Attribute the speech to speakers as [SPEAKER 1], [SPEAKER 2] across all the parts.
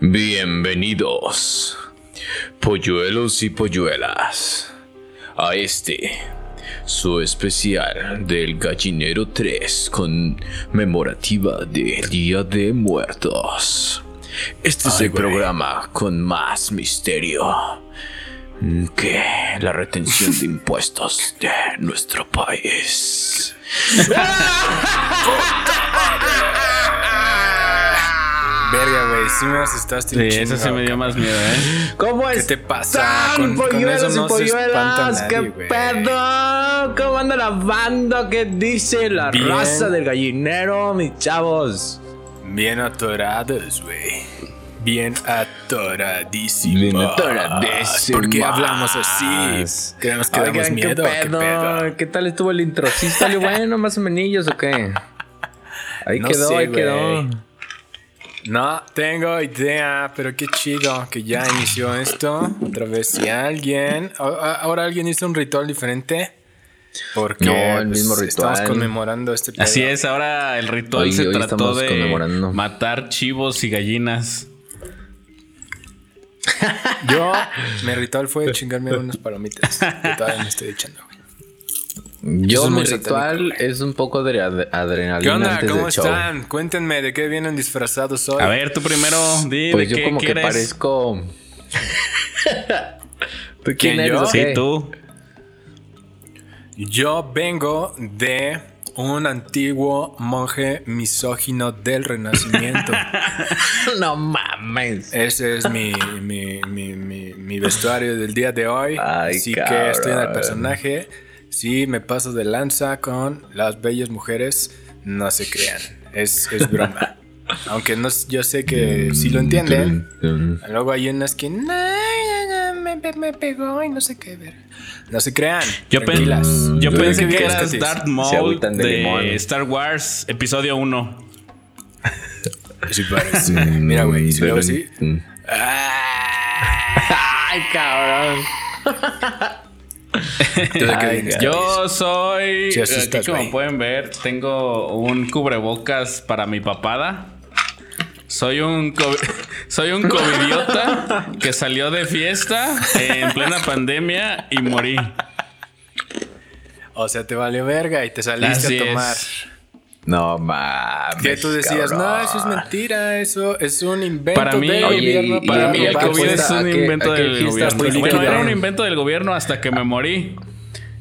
[SPEAKER 1] Bienvenidos, polluelos y polluelas, a este, su especial del Gallinero 3 conmemorativa del Día de Muertos. Este es el programa con más misterio que la retención de impuestos de nuestro país.
[SPEAKER 2] Verga, güey, sí me asustaste.
[SPEAKER 3] Sí, eso sí me dio más miedo, ¿eh?
[SPEAKER 1] ¿Cómo
[SPEAKER 2] ¿Qué te pasa? Con, con eso no se espanta nadie,
[SPEAKER 1] ¿Qué
[SPEAKER 2] güey.
[SPEAKER 1] pedo? ¿Cómo anda la banda? ¿Qué dice la
[SPEAKER 2] Bien.
[SPEAKER 1] raza del gallinero, mis chavos?
[SPEAKER 2] Bien atorados, güey. Bien atoradísimos.
[SPEAKER 1] Bien atoradísimos.
[SPEAKER 2] ¿Por qué hablamos así? Creemos que damos
[SPEAKER 1] Oigan,
[SPEAKER 2] miedo.
[SPEAKER 1] ¿qué
[SPEAKER 2] ¿Qué
[SPEAKER 1] pedo?
[SPEAKER 2] pedo?
[SPEAKER 1] ¿Qué tal estuvo el intro? ¿Sí salió bueno, más o menos o qué? Ahí
[SPEAKER 2] No
[SPEAKER 1] quedó,
[SPEAKER 2] sé,
[SPEAKER 1] ahí
[SPEAKER 2] güey.
[SPEAKER 1] quedó.
[SPEAKER 2] No tengo idea, pero qué chido que ya inició esto. Otra vez, si alguien. Ahora alguien hizo un ritual diferente. Porque
[SPEAKER 1] No, el
[SPEAKER 2] pues,
[SPEAKER 1] mismo
[SPEAKER 2] estamos
[SPEAKER 1] ritual.
[SPEAKER 2] conmemorando este pedo.
[SPEAKER 3] Así es, ahora el ritual
[SPEAKER 1] Hoy-
[SPEAKER 3] se
[SPEAKER 1] hoy
[SPEAKER 3] trató
[SPEAKER 1] estamos
[SPEAKER 3] de matar chivos y gallinas.
[SPEAKER 2] Yo, mi ritual fue chingarme unas palomitas. Que todavía me estoy echando.
[SPEAKER 1] Yo,
[SPEAKER 2] Eso
[SPEAKER 1] mi
[SPEAKER 2] muy
[SPEAKER 1] ritual
[SPEAKER 2] satánico,
[SPEAKER 1] es un poco de ad- adrenalina
[SPEAKER 2] ¿Qué onda?
[SPEAKER 1] antes
[SPEAKER 2] ¿Cómo
[SPEAKER 1] del show.
[SPEAKER 2] están? Cuéntenme de qué vienen disfrazados hoy.
[SPEAKER 3] A ver, tú primero, di
[SPEAKER 1] Pues
[SPEAKER 3] de
[SPEAKER 1] yo
[SPEAKER 3] qué
[SPEAKER 1] como que
[SPEAKER 3] quieres.
[SPEAKER 1] parezco... ¿Tú
[SPEAKER 2] ¿Quién,
[SPEAKER 1] quién eres?
[SPEAKER 2] yo?
[SPEAKER 3] Sí, tú.
[SPEAKER 2] Yo vengo de un antiguo monje misógino del Renacimiento.
[SPEAKER 1] no mames.
[SPEAKER 2] Ese es mi, mi, mi, mi, mi vestuario del día de hoy.
[SPEAKER 1] Ay,
[SPEAKER 2] Así que estoy en el personaje. Si me paso de lanza con las bellas mujeres, no se crean. Es, es broma. Aunque no, yo sé que si lo entienden, luego hay unas que "No, no, no, me, me- me pegó y no sé qué ver. No se crean.
[SPEAKER 3] Yo, pen-
[SPEAKER 2] tranquilas.
[SPEAKER 3] yo
[SPEAKER 2] ¿Tú de
[SPEAKER 3] pensé que eras
[SPEAKER 2] Katis?
[SPEAKER 3] Darth Maul
[SPEAKER 1] de.
[SPEAKER 3] Star Wars, episodio 1.
[SPEAKER 2] Sí parece. Mira, güey. Si sí.
[SPEAKER 1] Mm.
[SPEAKER 2] Ah.
[SPEAKER 1] Ay, cabrón.
[SPEAKER 3] Yo soy.
[SPEAKER 2] Sí, asustas,
[SPEAKER 3] aquí, como pueden ver, tengo un cubrebocas para mi papada. Soy un soy un covidiota que salió de fiesta en plena pandemia y morí.
[SPEAKER 2] O sea, te valió verga y te saliste
[SPEAKER 3] Así
[SPEAKER 2] a tomar.
[SPEAKER 3] es.
[SPEAKER 1] No mames.
[SPEAKER 2] Que tú decías,
[SPEAKER 1] cabrón.
[SPEAKER 2] no, eso es mentira, eso es un invento
[SPEAKER 3] Para mí,
[SPEAKER 2] del
[SPEAKER 1] Oye,
[SPEAKER 2] gobierno.
[SPEAKER 1] y-
[SPEAKER 3] Para
[SPEAKER 1] y
[SPEAKER 3] mí el COVID es un invento del gobierno. Bueno, era un invento del gobierno hasta que me morí.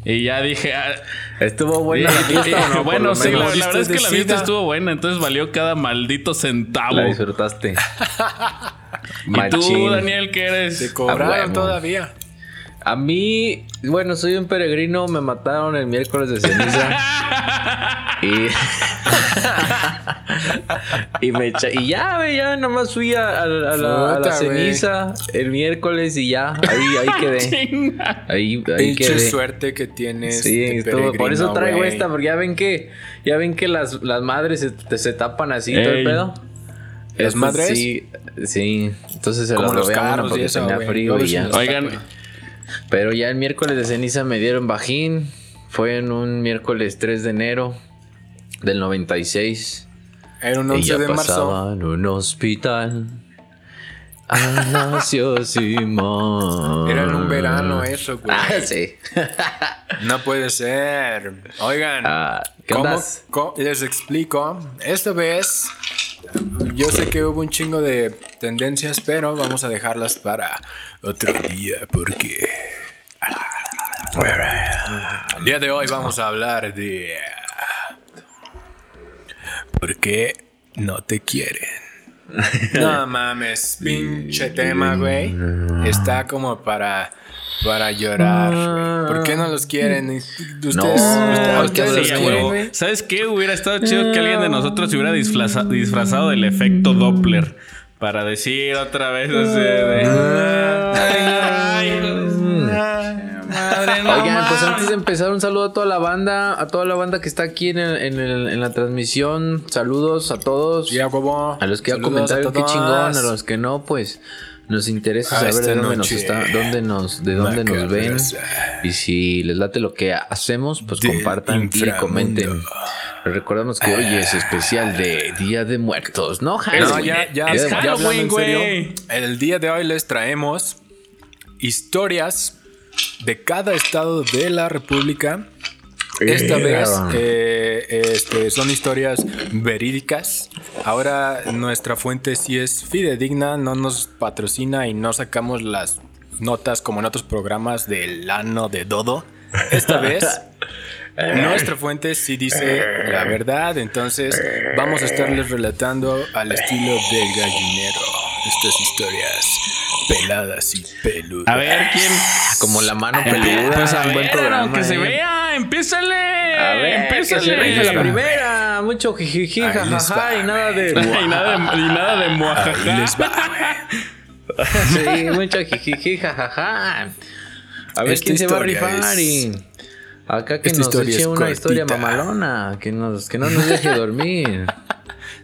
[SPEAKER 3] Y ya dije, ah,
[SPEAKER 1] ¿Estuvo buena la fiesta no?
[SPEAKER 3] Bueno, sí, la, verdad es que la fiesta estuvo buena, entonces valió cada maldito centavo.
[SPEAKER 1] La disfrutaste.
[SPEAKER 3] ¿Y tú. Daniel, qué eres?
[SPEAKER 2] Te cobraron todavía.
[SPEAKER 1] A mí, bueno, soy un peregrino, me mataron el miércoles de ceniza. y. y me echa- y ya, güey, ya nomás fui a, a- a la, a ceniza el miércoles y ya, ahí, ahí quedé. Ahí, ahí
[SPEAKER 2] Pinche
[SPEAKER 1] quedé.
[SPEAKER 2] suerte que tienes.
[SPEAKER 1] Sí, por eso traigo esta, porque ya ven que, ya ven que las, las madres se, se tapan así todo el
[SPEAKER 3] Ey.
[SPEAKER 1] pedo.
[SPEAKER 2] ¿Las madres?
[SPEAKER 1] Sí, sí. Entonces se
[SPEAKER 2] Como
[SPEAKER 1] las
[SPEAKER 2] los carros y
[SPEAKER 1] porque
[SPEAKER 2] eso,
[SPEAKER 1] tenía frío y ya.
[SPEAKER 3] Oigan,
[SPEAKER 1] Pero ya el miércoles de ceniza me dieron bajín. Fue en un miércoles 3 de enero del 96.
[SPEAKER 2] Era un
[SPEAKER 1] Ella
[SPEAKER 2] 11 de marzo.
[SPEAKER 1] en un hospital. Ah, nació Simón.
[SPEAKER 2] Era en un verano eso, güey.
[SPEAKER 1] Ah, sí.
[SPEAKER 2] No puede ser. Oigan,
[SPEAKER 1] Ah, ¿Qué
[SPEAKER 2] ¿cómo- cómo- les explico. Esta vez, yo sé que hubo un chingo de tendencias, pero vamos a dejarlas para otro día porque. El día de hoy vamos a hablar de. ¿Por qué no te quieren? No mames, pinche tema, güey. Está como para. Para llorar, güey. ¿Por qué no los quieren? Ustedes,
[SPEAKER 1] No,
[SPEAKER 2] ustedes- los
[SPEAKER 3] Sí,
[SPEAKER 2] quieren.
[SPEAKER 3] ¿Sabes qué? Hubiera estado chido que alguien de nosotros se hubiera disfraza- disfrazado del efecto Doppler. Para decir otra vez así de... Ay, madre, no
[SPEAKER 1] Oigan, pues antes de empezar, un saludo a toda la banda, a toda la banda que está aquí en, el- en el- en la transmisión. Saludos a todos.
[SPEAKER 2] Ya, huevo.
[SPEAKER 1] A los que ya comentaron
[SPEAKER 2] a
[SPEAKER 1] qué chingón, a los que no, pues nos interesa
[SPEAKER 2] A
[SPEAKER 1] saber
[SPEAKER 2] esta
[SPEAKER 1] de dónde nos está, dónde nos, de dónde nos ven. Y si les late lo que hacemos, pues
[SPEAKER 2] Del
[SPEAKER 1] compartan y comenten. Recordamos que hoy es especial de Día de Muertos, ¿no,
[SPEAKER 2] No,
[SPEAKER 1] Halloween?
[SPEAKER 2] ya, ya,
[SPEAKER 3] Es
[SPEAKER 2] ya
[SPEAKER 3] Halloween, güey.
[SPEAKER 2] el día de hoy les traemos historias de cada estado de la República. Esta
[SPEAKER 1] Eh,
[SPEAKER 2] vez
[SPEAKER 1] ah.
[SPEAKER 2] eh, este, son historias verídicas. Ahora nuestra fuente sí es fidedigna, no nos patrocina y no sacamos las notas como en otros programas del ano de Dodo. Esta vez nuestra fuente sí dice la verdad, entonces vamos a estarles relatando al estilo del gallinero estas historias peladas y peludas.
[SPEAKER 3] A ver, ¿quién?
[SPEAKER 1] Como la mano peluda.
[SPEAKER 3] Pues a
[SPEAKER 1] un buen
[SPEAKER 3] ver,
[SPEAKER 1] programa.
[SPEAKER 3] que se
[SPEAKER 1] eh.
[SPEAKER 3] vea, empiézale.
[SPEAKER 1] A ver, se
[SPEAKER 3] empiézale.
[SPEAKER 1] la primera. Mucho jijiji, jajaja y nada de.
[SPEAKER 3] y nada de, y nada de muajaja.
[SPEAKER 2] les va, güey.
[SPEAKER 1] Sí, mucho jijiji, jajaja. A ver
[SPEAKER 2] Esta
[SPEAKER 1] quién se va a rifar
[SPEAKER 2] es-
[SPEAKER 1] y. Acá que
[SPEAKER 2] Esta
[SPEAKER 1] nos
[SPEAKER 2] historia
[SPEAKER 1] eche
[SPEAKER 2] es
[SPEAKER 1] una historia mamalona. Que, nos, que no nos deje dormir.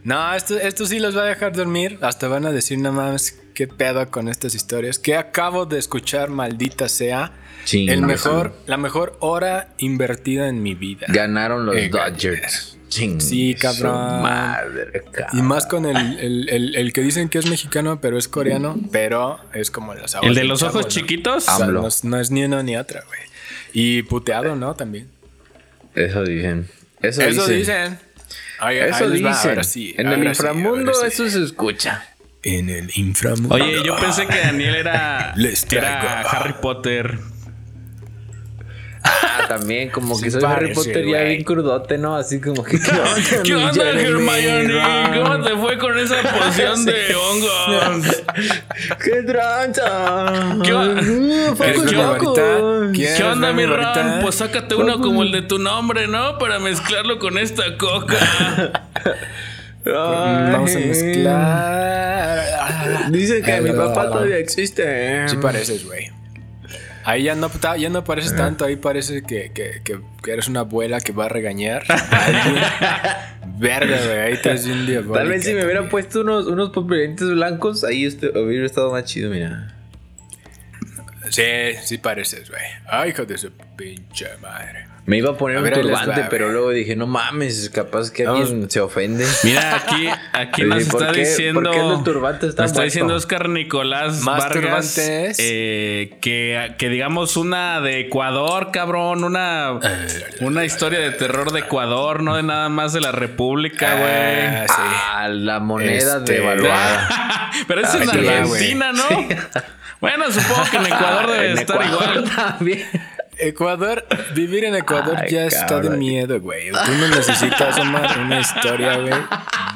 [SPEAKER 2] No, esto, esto sí los va a dejar dormir. Hasta van a decir nada más qué pedo con estas historias. Que acabo de escuchar, maldita sea.
[SPEAKER 1] Ching,
[SPEAKER 2] el
[SPEAKER 1] no,
[SPEAKER 2] mejor, la mejor hora invertida en mi vida.
[SPEAKER 1] Ganaron los
[SPEAKER 2] Eh,
[SPEAKER 1] Dodgers. Ching,
[SPEAKER 2] Sí, cabrón.
[SPEAKER 1] Madre, cabrón.
[SPEAKER 2] Y más con el, el- el- el que dicen que es mexicano, pero es coreano, pero es como las aguas
[SPEAKER 3] El de los ojos
[SPEAKER 2] ¿no?
[SPEAKER 3] chiquitos.
[SPEAKER 2] O sea, no, es- no es ni una ni otra, güey. Y puteado, ¿no? También.
[SPEAKER 1] Eso dicen. Eso,
[SPEAKER 2] Eso
[SPEAKER 1] dicen.
[SPEAKER 2] dicen. Ay,
[SPEAKER 1] Eso dicen.
[SPEAKER 2] ahora sí,
[SPEAKER 1] en el
[SPEAKER 2] ahora
[SPEAKER 1] inframundo
[SPEAKER 2] sí.
[SPEAKER 1] eso se escucha.
[SPEAKER 2] En el inframundo.
[SPEAKER 3] Oye, yo pensé que Daniel era,
[SPEAKER 2] Les
[SPEAKER 3] era Harry Potter.
[SPEAKER 1] Ah, también como que
[SPEAKER 2] Sí
[SPEAKER 1] soy Harry Potter ya bien crudote, ¿no? Así como que ¿qué onda,
[SPEAKER 3] ¿Qué onda, Hermione?
[SPEAKER 1] Ron?
[SPEAKER 3] ¿Cómo te fue con esa poción de hongos?
[SPEAKER 1] ¡Qué tranza!
[SPEAKER 3] ¿Qué.
[SPEAKER 2] ¿Quieres
[SPEAKER 3] ¿Qué onda, mi? Ron? Pues sácate uno como el de tu nombre, ¿no? Para mezclarlo con esta coca.
[SPEAKER 2] Vamos a mezclar.
[SPEAKER 1] Dicen que mi papá todavía existe.
[SPEAKER 2] Sí pareces, güey. Ahí ya no, ya no pareces tanto, ahí parece que, que, que, que eres una abuela que va a regañar. Verga, güey, ahí estás diabólica.
[SPEAKER 1] Tal vez si me hubieran puesto unos, unos papelitos blancos, ahí este, hubiera estado más chido, mira.
[SPEAKER 2] Sí, sí pareces, güey. Ay, hijo de su pinche madre.
[SPEAKER 1] Me iba a poner
[SPEAKER 2] A
[SPEAKER 1] un
[SPEAKER 2] ver,
[SPEAKER 1] turbante, pero luego dije, no mames, capaz que
[SPEAKER 2] Vamos.
[SPEAKER 1] alguien se ofende.
[SPEAKER 3] Mira, aquí, aquí nos
[SPEAKER 1] ¿por
[SPEAKER 3] está
[SPEAKER 1] qué-
[SPEAKER 3] diciendo.
[SPEAKER 1] por qué el turbante está
[SPEAKER 3] nos está
[SPEAKER 1] muerto?
[SPEAKER 3] diciendo Oscar Nicolás
[SPEAKER 2] Más
[SPEAKER 3] Vargas
[SPEAKER 2] turbantes.
[SPEAKER 3] eh, que, que digamos una de Ecuador, cabrón. Una, una historia de terror de Ecuador, no de nada más de la República, güey.
[SPEAKER 2] Ah, sí.
[SPEAKER 1] Ah, la moneda
[SPEAKER 2] Este-
[SPEAKER 1] devaluada.
[SPEAKER 3] Pero es en Argentina, ¿no? Bueno, supongo que en Ecuador debe
[SPEAKER 1] En
[SPEAKER 3] estar
[SPEAKER 1] Ecuador
[SPEAKER 3] igual.
[SPEAKER 1] también.
[SPEAKER 2] Ecuador, vivir en Ecuador
[SPEAKER 1] Ay,
[SPEAKER 2] ya está de miedo, güey. Tú no necesitas Omar, una historia, güey.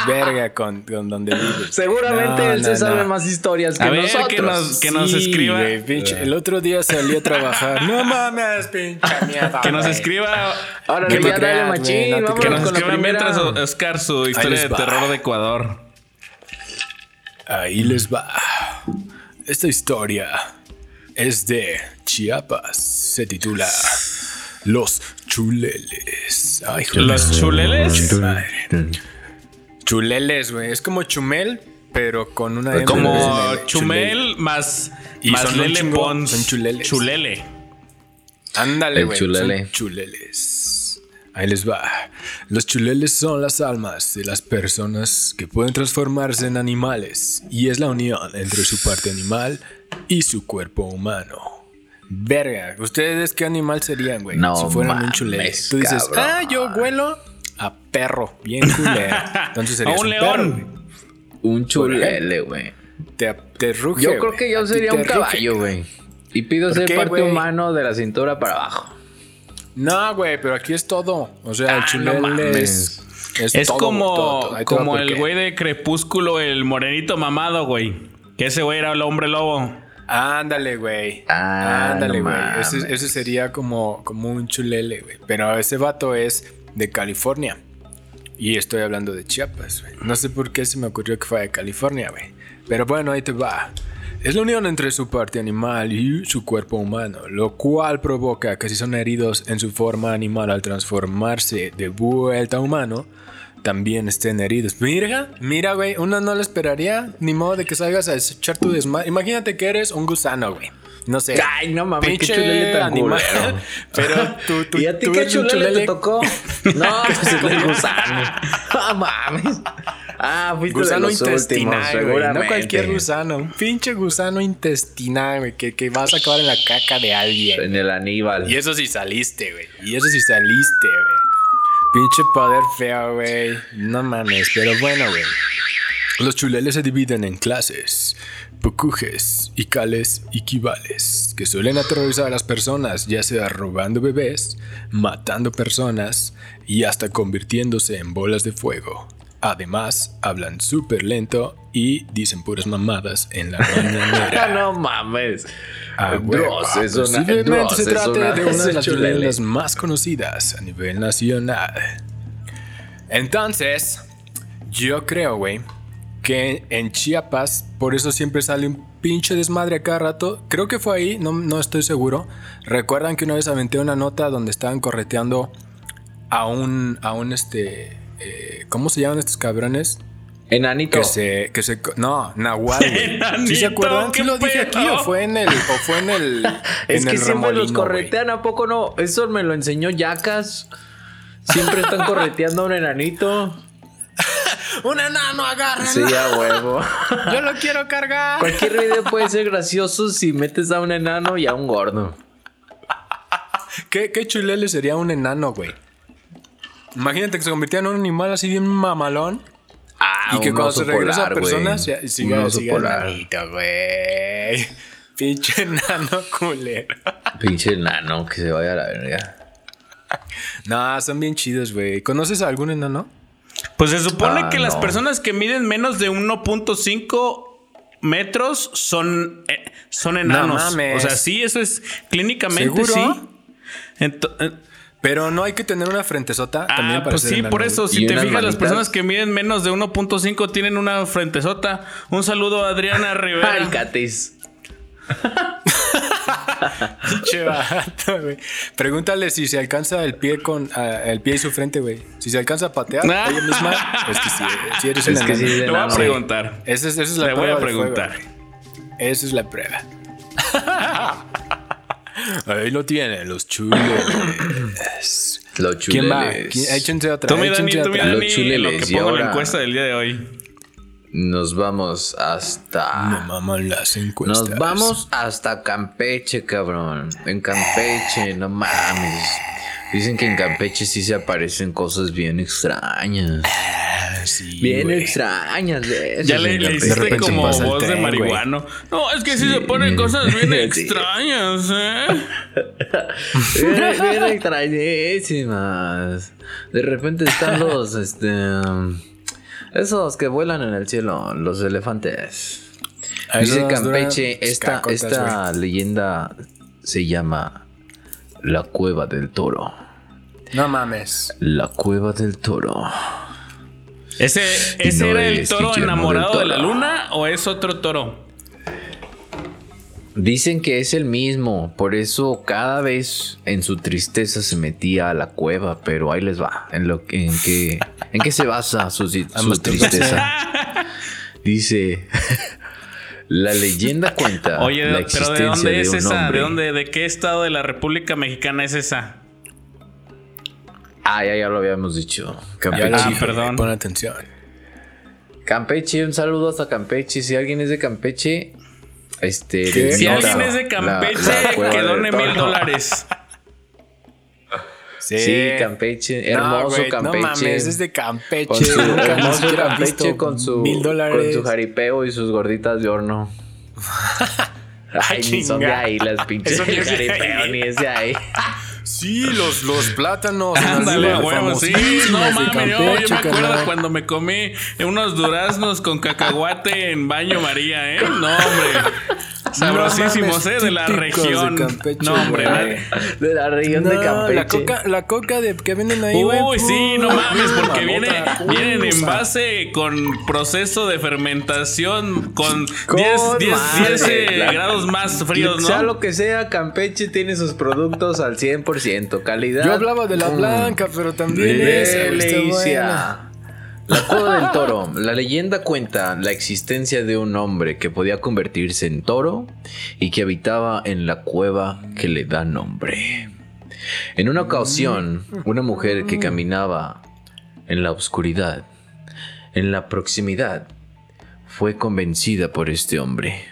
[SPEAKER 2] Verga con, con donde vives.
[SPEAKER 1] Seguramente
[SPEAKER 2] No,
[SPEAKER 1] él
[SPEAKER 2] no,
[SPEAKER 1] se sabe más historias que
[SPEAKER 3] A ver,
[SPEAKER 1] nosotros.
[SPEAKER 3] que nos, que nos
[SPEAKER 2] Sí,
[SPEAKER 3] escriba.
[SPEAKER 2] güey, pinche. El otro día salí a trabajar. No mames, pinche mierda.
[SPEAKER 3] Que nos
[SPEAKER 2] güey.
[SPEAKER 3] escriba.
[SPEAKER 1] Ahora
[SPEAKER 2] te
[SPEAKER 1] ya dale
[SPEAKER 2] güey,
[SPEAKER 1] machín,
[SPEAKER 2] no te
[SPEAKER 1] vámonos
[SPEAKER 3] Que nos escriba mientras Oscar su historia de terror de Ecuador.
[SPEAKER 2] Ahí les va. Esta historia es de Chiapas. Se titula Los Chuleles. Ay,
[SPEAKER 3] ¿Los chuleles?
[SPEAKER 2] Chuleles, güey. Es como chumel, pero con una
[SPEAKER 3] Como chumel más,
[SPEAKER 2] Y
[SPEAKER 3] más
[SPEAKER 2] son un
[SPEAKER 3] lele
[SPEAKER 2] chingo,
[SPEAKER 3] pons.
[SPEAKER 2] son chuleles.
[SPEAKER 3] Chulele.
[SPEAKER 2] Ándale, güey.
[SPEAKER 1] chulele.
[SPEAKER 2] Son chuleles. Ahí les va. Los chuleles son las almas de las personas que pueden transformarse en animales y es la unión entre su parte animal y su cuerpo humano. Verga, ¿ustedes qué animal serían, güey?
[SPEAKER 1] No
[SPEAKER 2] si fueran un chulele. Tú dices,
[SPEAKER 1] cabrón.
[SPEAKER 2] ah, yo huelo a perro, bien culero. Entonces serías
[SPEAKER 3] A un león.
[SPEAKER 1] Un chulele, güey.
[SPEAKER 2] Te, te ruge,
[SPEAKER 1] Yo creo que yo sería un caballo, güey. Y pido
[SPEAKER 2] ¿Por
[SPEAKER 1] ser
[SPEAKER 2] qué,
[SPEAKER 1] parte
[SPEAKER 2] güey?
[SPEAKER 1] humano de la cintura para abajo.
[SPEAKER 2] No, güey, pero aquí es todo. O sea, el
[SPEAKER 1] Ah, no
[SPEAKER 2] chulele
[SPEAKER 1] mames.
[SPEAKER 2] es,
[SPEAKER 3] Es
[SPEAKER 2] todo,
[SPEAKER 3] como,
[SPEAKER 2] todo, todo.
[SPEAKER 3] Como el güey de Crepúsculo, el morenito mamado, güey. Que ese güey era el hombre lobo.
[SPEAKER 2] Ándale, güey.
[SPEAKER 1] Ah,
[SPEAKER 2] Ándale, güey. sería como, como un chulele, güey. Pero ese vato es de California. Y estoy hablando de Chiapas, güey. No sé por qué se me ocurrió que fuera de California, güey. Pero bueno, ahí te va. Es la unión entre su parte animal y su cuerpo humano, lo cual provoca que si son heridos en su forma animal al transformarse de vuelta a humano, también estén heridos. Mira, mira, güey, uno no lo esperaría, ni modo de que salgas a echar tu desmadre. Imagínate que eres un gusano, güey. no sé.
[SPEAKER 1] Ay, no mames,
[SPEAKER 2] pinche
[SPEAKER 1] chulele tan
[SPEAKER 2] animal.
[SPEAKER 1] culero.
[SPEAKER 2] Pero tú, tú,
[SPEAKER 1] ¿Y a ti
[SPEAKER 2] tú
[SPEAKER 1] qué
[SPEAKER 2] un
[SPEAKER 1] chulele te tocó? No, pues el gusano. Ah, mames. Ah, fuiste
[SPEAKER 2] Gusano
[SPEAKER 1] de los últimos,
[SPEAKER 2] intestinal, güey. No cualquier gusano. Un pinche gusano intestinal, güey. Que, que vas a acabar en la caca de alguien.
[SPEAKER 1] En el Aníbal.
[SPEAKER 2] Y eso sí saliste, güey. Y eso sí saliste, güey. Pinche poder feo, güey. No mames, pero bueno, güey. Los chuleles se dividen en clases, pucujes, icales y quivales, que suelen aterrorizar a las personas, ya sea robando bebés, matando personas y hasta convirtiéndose en bolas de fuego. Además, hablan súper lento y dicen puras mamadas en la mañanera.
[SPEAKER 1] no mames.
[SPEAKER 2] Ah,
[SPEAKER 1] Dross
[SPEAKER 2] ah,
[SPEAKER 1] es una. Dross
[SPEAKER 2] se
[SPEAKER 1] una-
[SPEAKER 2] de una de las chulelas más conocidas a nivel nacional. Entonces, yo creo, güey, que en Chiapas, por eso siempre sale un pinche desmadre a cada rato. Creo que fue ahí, no, no estoy seguro. Recuerdan que una vez aventé una nota donde estaban correteando a un, a un este, eh, ¿cómo se llaman estos cabrones?
[SPEAKER 1] Enanito.
[SPEAKER 2] Que se, que se, no, Nahual, güey. ¿Sí se
[SPEAKER 3] Enanito,
[SPEAKER 2] acuerdan?
[SPEAKER 3] ¿qué
[SPEAKER 2] ¿Sí lo dije aquí o fue en el, o fue en el,
[SPEAKER 1] Es
[SPEAKER 2] en
[SPEAKER 1] que
[SPEAKER 2] el
[SPEAKER 1] siempre los corretean, ¿a poco no? Eso me lo enseñó Yacas. Siempre están correteando a un enanito.
[SPEAKER 2] Un enano, agárrenlo.
[SPEAKER 1] Sí, a huevo.
[SPEAKER 2] Yo lo quiero cargar.
[SPEAKER 1] Cualquier video puede ser gracioso si metes a un enano y a un gordo.
[SPEAKER 2] ¿Qué, qué chulele sería un enano, güey? Imagínate que se convirtiera en un animal así bien mamalón.
[SPEAKER 1] Ah,
[SPEAKER 2] y que
[SPEAKER 1] un
[SPEAKER 2] cuando
[SPEAKER 1] oso
[SPEAKER 2] se regresa a personas,
[SPEAKER 1] Un
[SPEAKER 2] siga,
[SPEAKER 1] oso
[SPEAKER 2] siga
[SPEAKER 1] polar.
[SPEAKER 2] enanito, güey. Pinche enano culero.
[SPEAKER 1] Pinche enano, que se vaya a la verga.
[SPEAKER 2] No, son bien chidos, güey. ¿Conoces a algún enano?
[SPEAKER 3] Pues se supone
[SPEAKER 1] Ah,
[SPEAKER 3] que las
[SPEAKER 1] no.
[SPEAKER 3] personas que miden menos de 1.5 metros son, eh, son enanos.
[SPEAKER 2] mames.
[SPEAKER 3] o sea, sí, eso es clínicamente
[SPEAKER 2] ¿Seguro?
[SPEAKER 3] sí. Ento- eh,
[SPEAKER 2] Pero no hay que tener una frentezota también
[SPEAKER 3] ah,
[SPEAKER 2] para
[SPEAKER 3] pues
[SPEAKER 2] ser
[SPEAKER 3] sí, por eso, si
[SPEAKER 1] ¿Y
[SPEAKER 3] te fijas, las personas que miden menos de 1.5 tienen una frentezota. Un saludo a Adriana
[SPEAKER 1] Ay,
[SPEAKER 3] Rivera.
[SPEAKER 1] Catis.
[SPEAKER 2] Pinche vato, güey. Pregúntale si se alcanza el pie con ah, el pie y su frente, güey. Si se alcanza a patear
[SPEAKER 3] Ah.
[SPEAKER 2] ella misma, es que sí, si eres
[SPEAKER 1] Es que sí,
[SPEAKER 3] Le voy a preguntar.
[SPEAKER 2] Esa es, esa es la
[SPEAKER 3] Le voy a preguntar.
[SPEAKER 2] Esa es la prueba. Ahí lo tienen, los chuleles.
[SPEAKER 1] Los
[SPEAKER 2] ¿Quién va?
[SPEAKER 1] chuleles.
[SPEAKER 2] ¿Quién- Échense otra.
[SPEAKER 3] Tú, mi Dani, tú, mi
[SPEAKER 2] otra.
[SPEAKER 1] Los
[SPEAKER 3] en lo que
[SPEAKER 1] chuleles,
[SPEAKER 3] pongo la
[SPEAKER 1] ahora-
[SPEAKER 3] encuesta del día de hoy.
[SPEAKER 1] Nos vamos hasta.
[SPEAKER 2] maman las encuestas.
[SPEAKER 1] Nos vamos hasta Campeche, cabrón. En Campeche, no mames. Dicen que en Campeche sí se aparecen cosas bien extrañas.
[SPEAKER 2] Ah, sí,
[SPEAKER 1] Bien
[SPEAKER 2] güey.
[SPEAKER 1] extrañas de
[SPEAKER 3] Ya le, hiciste como voz de
[SPEAKER 2] güey.
[SPEAKER 3] marihuano. No, es que sí, se ponen cosas bien extrañas, ¿eh?
[SPEAKER 1] Bien, bien extrañísimas. De repente están los, este, esos que vuelan en el cielo, los elefantes. Dice Campeche, esta,
[SPEAKER 2] cacotas,
[SPEAKER 1] esta leyenda se llama la cueva del toro.
[SPEAKER 2] No mames.
[SPEAKER 1] La cueva del toro.
[SPEAKER 3] ¿Ese, ese
[SPEAKER 1] No
[SPEAKER 3] era el
[SPEAKER 1] es
[SPEAKER 3] toro
[SPEAKER 1] Guillermo
[SPEAKER 3] enamorado de la luna o es otro toro?
[SPEAKER 1] Dicen que es el mismo, por eso cada vez en su tristeza se metía a la cueva, pero ahí les va, en lo que, en que, en qué se basa su, tristeza. Dice, la leyenda cuenta
[SPEAKER 3] Oye,
[SPEAKER 1] la
[SPEAKER 3] pero ¿de dónde es esa? ¿De dónde? ¿De qué estado de la República Mexicana es esa?
[SPEAKER 1] Ah, ya, ya lo habíamos dicho. Campeche.
[SPEAKER 3] Ah, perdón.
[SPEAKER 2] Pon atención.
[SPEAKER 1] Campeche, un saludo hasta Campeche. Si alguien es de Campeche, este.
[SPEAKER 3] Si alguien es de Campeche,
[SPEAKER 1] la
[SPEAKER 3] que done mil dólares.
[SPEAKER 1] Sí, Campeche,
[SPEAKER 2] No,
[SPEAKER 1] hermoso Campeche.
[SPEAKER 2] No mames, es de Campeche.
[SPEAKER 1] Con su hermoso Campeche con su, con jaripeo y sus gorditas de horno. Ay, ni son de ahí las pinches jaripeo,
[SPEAKER 2] ahí.
[SPEAKER 1] ni es de ahí.
[SPEAKER 2] Sí, los, los plátanos.
[SPEAKER 3] Ándale, huevo, sí. No mames, yo, me acuerdo
[SPEAKER 2] carnal.
[SPEAKER 3] cuando me comí unos duraznos con cacahuate en baño María, ¿eh? No, hombre. Sabrosísimos,
[SPEAKER 2] No
[SPEAKER 3] ¿eh? De la
[SPEAKER 2] típicos de
[SPEAKER 3] región.
[SPEAKER 2] Campeche,
[SPEAKER 3] no, hombre.
[SPEAKER 2] güey.
[SPEAKER 1] De la región de
[SPEAKER 2] No,
[SPEAKER 1] Campeche.
[SPEAKER 2] La coca, la coca de, que venden ahí, güey.
[SPEAKER 3] Uy, sí, no mames, porque viene, vienen en base con proceso de fermentación con 10,
[SPEAKER 1] Con
[SPEAKER 3] 10,
[SPEAKER 1] madre,
[SPEAKER 3] 10, eh,
[SPEAKER 1] la-
[SPEAKER 3] grados más fríos,
[SPEAKER 1] Sea
[SPEAKER 3] ¿no?
[SPEAKER 1] lo que sea, Campeche tiene sus productos al 100%. Calidad.
[SPEAKER 2] Yo hablaba de la
[SPEAKER 1] Mm.
[SPEAKER 2] blanca, pero también.
[SPEAKER 1] Delicia. La cueva del toro. La leyenda cuenta la existencia de un hombre que podía convertirse en toro y que habitaba en la cueva que le da nombre. En una ocasión, una mujer que caminaba en la oscuridad, en la proximidad, fue convencida por este hombre.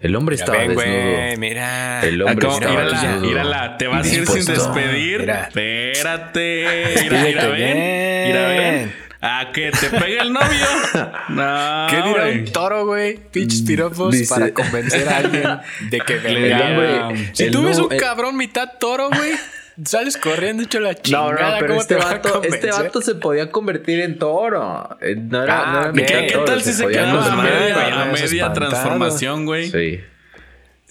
[SPEAKER 1] El hombre estaba
[SPEAKER 2] ven,
[SPEAKER 1] desnudo.
[SPEAKER 2] güey, mira.
[SPEAKER 1] El hombre estaba
[SPEAKER 3] mírala,
[SPEAKER 1] desnudo.
[SPEAKER 3] mírala, te vas a ir sin despedir.
[SPEAKER 2] Mira.
[SPEAKER 3] Espérate. Mira, mira, ven. Mira, ven. A que te pegue el novio. No.
[SPEAKER 2] ¿Qué dirá
[SPEAKER 3] güey.
[SPEAKER 2] un toro, güey? Pinches piropos
[SPEAKER 1] Dice-
[SPEAKER 2] para convencer a alguien de que venga.
[SPEAKER 1] hombre-
[SPEAKER 2] si
[SPEAKER 1] el
[SPEAKER 2] tú ves
[SPEAKER 1] no-
[SPEAKER 2] un
[SPEAKER 1] el-
[SPEAKER 2] cabrón mitad toro, güey, sales corriendo hecho la
[SPEAKER 1] No,
[SPEAKER 2] chingada.
[SPEAKER 1] no, pero
[SPEAKER 2] ¿cómo
[SPEAKER 1] este
[SPEAKER 2] te va a
[SPEAKER 1] vato, este vato se podía convertir en toro. Eh, No era,
[SPEAKER 2] Ah,
[SPEAKER 1] no era
[SPEAKER 3] ¿Qué, qué
[SPEAKER 1] toro,
[SPEAKER 3] tal si se
[SPEAKER 1] podía
[SPEAKER 3] quedaba a media, media transformación, güey?
[SPEAKER 1] Sí.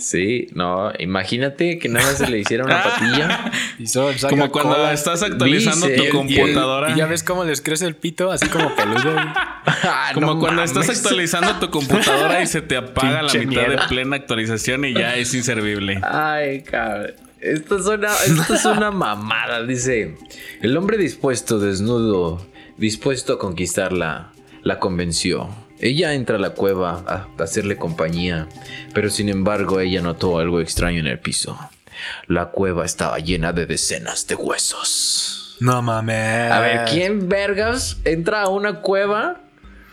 [SPEAKER 1] Sí, no, imagínate que nada más se le hiciera una patilla.
[SPEAKER 2] Y
[SPEAKER 3] Como cuando
[SPEAKER 2] cola.
[SPEAKER 3] estás actualizando
[SPEAKER 1] Dice-
[SPEAKER 3] tu
[SPEAKER 1] y-
[SPEAKER 3] computadora.
[SPEAKER 2] Y ya ves cómo les crece el pito, así como peludo. güey.
[SPEAKER 1] Ah,
[SPEAKER 3] Como
[SPEAKER 1] no
[SPEAKER 3] cuando estás actualizando tu computadora y se te apaga la mitad de plena actualización y ya es inservible.
[SPEAKER 1] Ay, cabrón. Esto es una, esto es una mamada, dice. El hombre dispuesto, desnudo, dispuesto a conquistarla, la convenció. Ella entra a la cueva a hacerle compañía, pero sin embargo ella notó algo extraño en el piso. La cueva estaba llena de decenas de huesos.
[SPEAKER 2] No mames.
[SPEAKER 1] A ver, ¿quién vergas entra a una cueva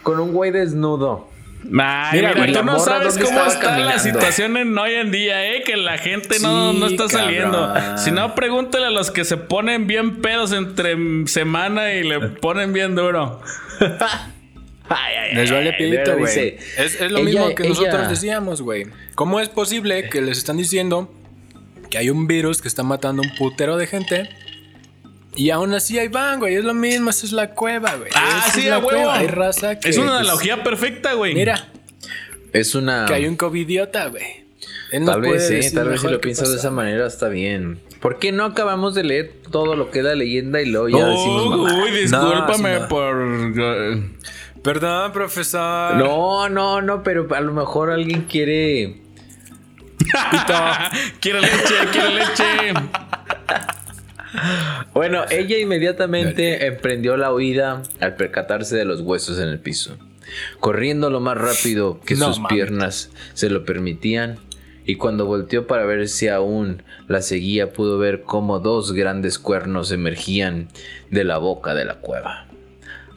[SPEAKER 1] con un güey desnudo?
[SPEAKER 3] Ay,
[SPEAKER 2] Mira,
[SPEAKER 3] mira,
[SPEAKER 2] güey,
[SPEAKER 3] tú
[SPEAKER 2] la
[SPEAKER 3] no sabes
[SPEAKER 1] ¿dónde
[SPEAKER 3] cómo está la
[SPEAKER 1] caminando?
[SPEAKER 3] situación en hoy en día, ¿eh? Que la gente no,
[SPEAKER 2] Sí,
[SPEAKER 3] no está saliendo.
[SPEAKER 2] cabrón.
[SPEAKER 3] Si no, pregúntale a los que se ponen bien pedos entre semana y le ponen bien duro.
[SPEAKER 1] Ay, ay,
[SPEAKER 2] Les vale pito, güey. Es, es lo
[SPEAKER 1] ella-
[SPEAKER 2] mismo que nosotros
[SPEAKER 1] ella-
[SPEAKER 2] decíamos, güey. ¿Cómo es posible que les están diciendo que hay un virus que está matando un putero de gente? Y aún así ahí van, güey. Es lo mismo, esa es la cueva, güey.
[SPEAKER 3] Ah,
[SPEAKER 2] Esa
[SPEAKER 3] sí,
[SPEAKER 2] es la cueva. Hay raza que.
[SPEAKER 3] es una
[SPEAKER 2] pues,
[SPEAKER 3] analogía perfecta, güey.
[SPEAKER 2] Mira,
[SPEAKER 1] Es una...
[SPEAKER 2] que hay un covidiota, güey. Él
[SPEAKER 1] Tal vez, sí, tal vez si lo piensas de esa manera está bien. ¿Por qué no acabamos de leer todo lo que da leyenda y luego ya decimos
[SPEAKER 3] Oh,
[SPEAKER 1] mamá?
[SPEAKER 3] uy, discúlpame
[SPEAKER 2] No, no.
[SPEAKER 3] por.
[SPEAKER 2] Perdón, profesor.
[SPEAKER 1] No, no, no, pero a lo mejor alguien quiere.
[SPEAKER 3] quiero leche, quiero leche.
[SPEAKER 1] Bueno, ella inmediatamente emprendió la huida al percatarse de los huesos en el piso, corriendo lo más rápido que
[SPEAKER 2] No
[SPEAKER 1] sus piernas se lo permitían. Y cuando volteó para ver si aún la seguía, pudo ver cómo dos grandes cuernos emergían de la boca de la cueva.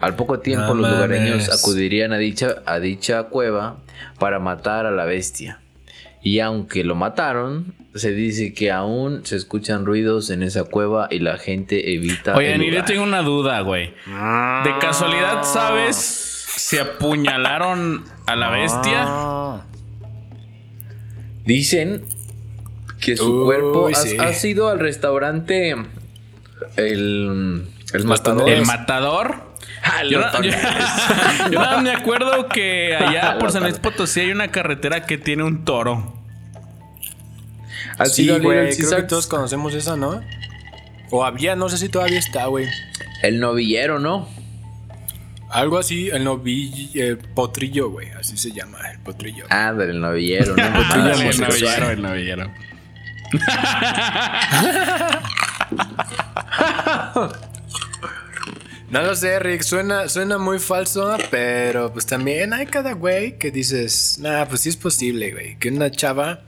[SPEAKER 1] Al poco tiempo
[SPEAKER 2] No
[SPEAKER 1] los lugareños acudirían a dicha, a dicha cueva para matar a la bestia. Y aunque lo mataron, se dice que aún se escuchan ruidos en esa cueva y la gente evita.
[SPEAKER 3] Oye, ni yo tengo una duda, güey. ¿De casualidad sabes si apuñalaron a la bestia?
[SPEAKER 2] Ah.
[SPEAKER 1] Dicen que su
[SPEAKER 2] Uy,
[SPEAKER 1] cuerpo ha,
[SPEAKER 2] sí.
[SPEAKER 1] ha sido al restaurante el, el
[SPEAKER 2] Los
[SPEAKER 1] matador.
[SPEAKER 3] ¿El matador?
[SPEAKER 1] Ah,
[SPEAKER 3] Yo, no- yo-
[SPEAKER 1] toneles.
[SPEAKER 3] yo nada más me acuerdo que allá por San Luis. Potosí hay una carretera que tiene un toro.
[SPEAKER 1] Ha
[SPEAKER 2] Sí, güey. Creo que todos conocemos esa, ¿no? O había, no sé si todavía está, güey.
[SPEAKER 1] el novillero, ¿no?
[SPEAKER 2] Algo así, el novillo, eh, potrillo, güey. Así se llama, el potrillo.
[SPEAKER 1] Ah, del novillero, ¿no?
[SPEAKER 2] Potrillo
[SPEAKER 3] Ándale, el novillero, el novillero.
[SPEAKER 2] No lo sé, Rick. Suena, suena muy falso, pero pues también hay cada güey que dices, nah, pues sí es posible, güey. Que una chava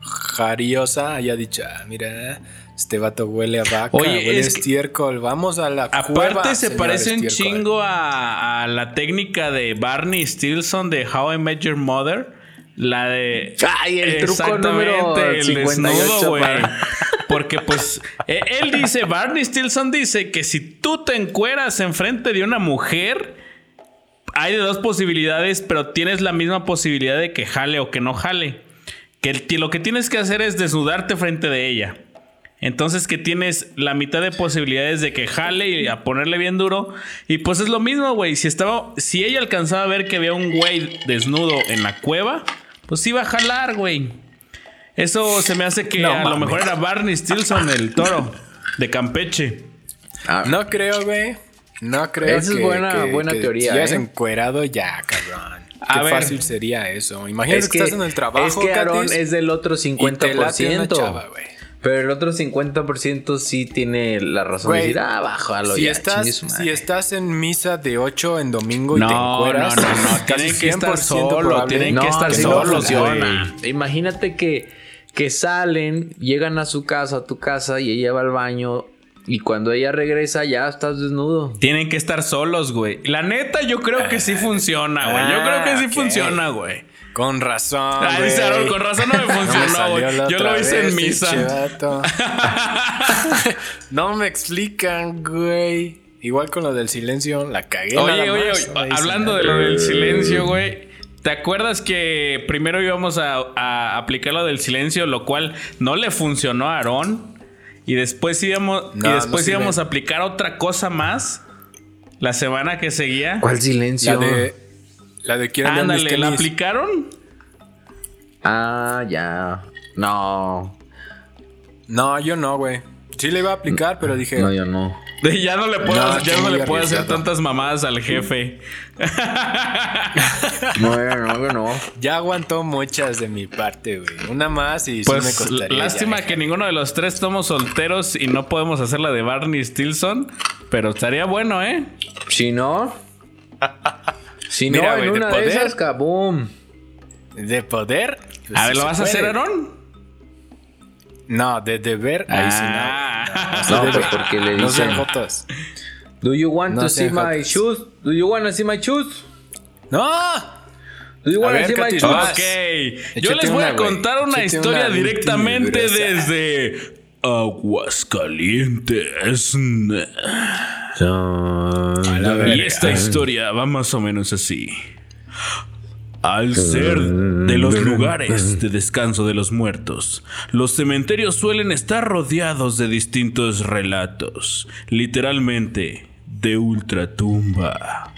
[SPEAKER 2] jariosa haya dicho, ah, mira, este vato huele a vaca,
[SPEAKER 3] Oye,
[SPEAKER 2] huele
[SPEAKER 3] es
[SPEAKER 2] estiércol. Vamos a la
[SPEAKER 3] Aparte
[SPEAKER 2] cueva,
[SPEAKER 3] se parece un
[SPEAKER 2] estiércol".
[SPEAKER 3] chingo a, a la técnica de Barney Stilson de How I Met Your Mother. La de...
[SPEAKER 1] Ay, el truco número
[SPEAKER 3] el
[SPEAKER 1] 58
[SPEAKER 3] desnudo, güey. Porque pues e- él dice, Barney Stilson dice que si tú te encueras enfrente de una mujer, hay de dos posibilidades, pero tienes la misma posibilidad de que jale o que no jale. Que lo que tienes que hacer es desnudarte frente de ella. Entonces que tienes la mitad de posibilidades de que jale y a ponerle bien duro. Y pues es lo mismo, güey. Si estaba. Si ella alcanzaba a ver que había un güey desnudo en la cueva, pues iba a jalar, güey. Eso se me hace que
[SPEAKER 2] No
[SPEAKER 3] a lo mejor era Barney Stilson, el toro de Campeche.
[SPEAKER 1] Ah,
[SPEAKER 2] No creo, güey. No creo
[SPEAKER 1] Esa es buena-
[SPEAKER 2] que-
[SPEAKER 1] buena
[SPEAKER 2] que
[SPEAKER 1] teoría,
[SPEAKER 2] Si has
[SPEAKER 1] ¿eh?
[SPEAKER 2] encuerado ya, cabrón.
[SPEAKER 3] A
[SPEAKER 2] Qué
[SPEAKER 3] ver.
[SPEAKER 2] fácil sería eso. Imagínate
[SPEAKER 1] es
[SPEAKER 2] que, estás en el trabajo,
[SPEAKER 1] es que
[SPEAKER 2] Katis,
[SPEAKER 1] es del otro
[SPEAKER 2] y te late una
[SPEAKER 1] 50%.
[SPEAKER 2] chava, güey.
[SPEAKER 1] Pero el otro 50% sí tiene la razón
[SPEAKER 2] Güey,
[SPEAKER 1] de decir, ah, bájalo
[SPEAKER 2] Si
[SPEAKER 1] ya,
[SPEAKER 2] estás,
[SPEAKER 1] chingue su madre".
[SPEAKER 2] si estás en misa de 8 en domingo y te
[SPEAKER 3] No, no,
[SPEAKER 2] encueras,
[SPEAKER 3] no, no,
[SPEAKER 2] casi
[SPEAKER 3] tienen que estar
[SPEAKER 2] 100%
[SPEAKER 3] solo, tienen que estar solos,
[SPEAKER 1] no. Imagínate que, que salen, llegan a su casa, a tu casa, y ella va al baño. Y cuando ella regresa, ya estás desnudo.
[SPEAKER 3] Tienen que estar solos, güey. La neta, yo creo que sí funciona, güey. Yo creo que sí
[SPEAKER 2] Ah,
[SPEAKER 3] funciona, güey.
[SPEAKER 2] Con razón.
[SPEAKER 3] Ah, dice Aaron, con razón no me
[SPEAKER 2] No me
[SPEAKER 3] funcionó,
[SPEAKER 2] la
[SPEAKER 3] Yo lo hice en misa.
[SPEAKER 2] no me explican, güey. Igual con lo del silencio, la cagué.
[SPEAKER 3] Oye,
[SPEAKER 2] nada
[SPEAKER 3] oye,
[SPEAKER 2] más,
[SPEAKER 3] oye,
[SPEAKER 2] no
[SPEAKER 3] hablando
[SPEAKER 2] nada.
[SPEAKER 3] de lo del silencio, güey. ¿Te acuerdas que primero íbamos a, a aplicar lo del silencio, lo cual no le funcionó a Aarón? Y después íbamos,
[SPEAKER 2] No,
[SPEAKER 3] y
[SPEAKER 2] no
[SPEAKER 3] después íbamos a aplicar otra cosa más la semana que seguía.
[SPEAKER 1] ¿Cuál silencio?
[SPEAKER 2] La de. La de quieren ver mis
[SPEAKER 3] Ándale, ¿la aplicaron?
[SPEAKER 1] Ah, ya. No.
[SPEAKER 2] No, yo no, güey. Sí le iba a aplicar, pero dije.
[SPEAKER 1] No, yo no.
[SPEAKER 3] Ya no le puedo,
[SPEAKER 2] No,
[SPEAKER 3] ya no le puedo hacer tantas mamadas al jefe.
[SPEAKER 1] No, yo no, no.
[SPEAKER 2] Ya aguantó muchas de mi parte, güey. Una más y sí
[SPEAKER 3] Pues
[SPEAKER 2] me costaría.
[SPEAKER 3] lástima
[SPEAKER 2] ya.
[SPEAKER 3] que ninguno de los tres estamos solteros y no podemos hacer la de Barney Stilson, pero estaría bueno, ¿eh?
[SPEAKER 1] Si no. Si no,
[SPEAKER 2] Mira, güey, de
[SPEAKER 1] una de
[SPEAKER 2] poder.
[SPEAKER 1] esas, kaboom.
[SPEAKER 2] De poder. pues
[SPEAKER 3] a ver,
[SPEAKER 2] sí
[SPEAKER 3] ¿lo vas a hacer. Aaron?
[SPEAKER 2] No, de deber, ahí sí no.
[SPEAKER 3] Ah.
[SPEAKER 1] No, pues porque le
[SPEAKER 2] No sean
[SPEAKER 1] dicen.
[SPEAKER 2] fotos.
[SPEAKER 1] Do you want
[SPEAKER 2] No
[SPEAKER 1] to see my shoes? Do you want to see my shoes?
[SPEAKER 2] ¡No!
[SPEAKER 1] Do you want to
[SPEAKER 2] ver,
[SPEAKER 1] see my
[SPEAKER 2] Katy,
[SPEAKER 1] shoes?
[SPEAKER 3] Ok, yo les voy a
[SPEAKER 2] una,
[SPEAKER 3] contar una
[SPEAKER 2] Échate
[SPEAKER 3] historia
[SPEAKER 2] una
[SPEAKER 3] directamente desde Aguascalientes. Y esta historia va más o menos así. Al ser de los lugares de descanso de los muertos, los cementerios suelen estar rodeados de distintos relatos, literalmente de ultratumba.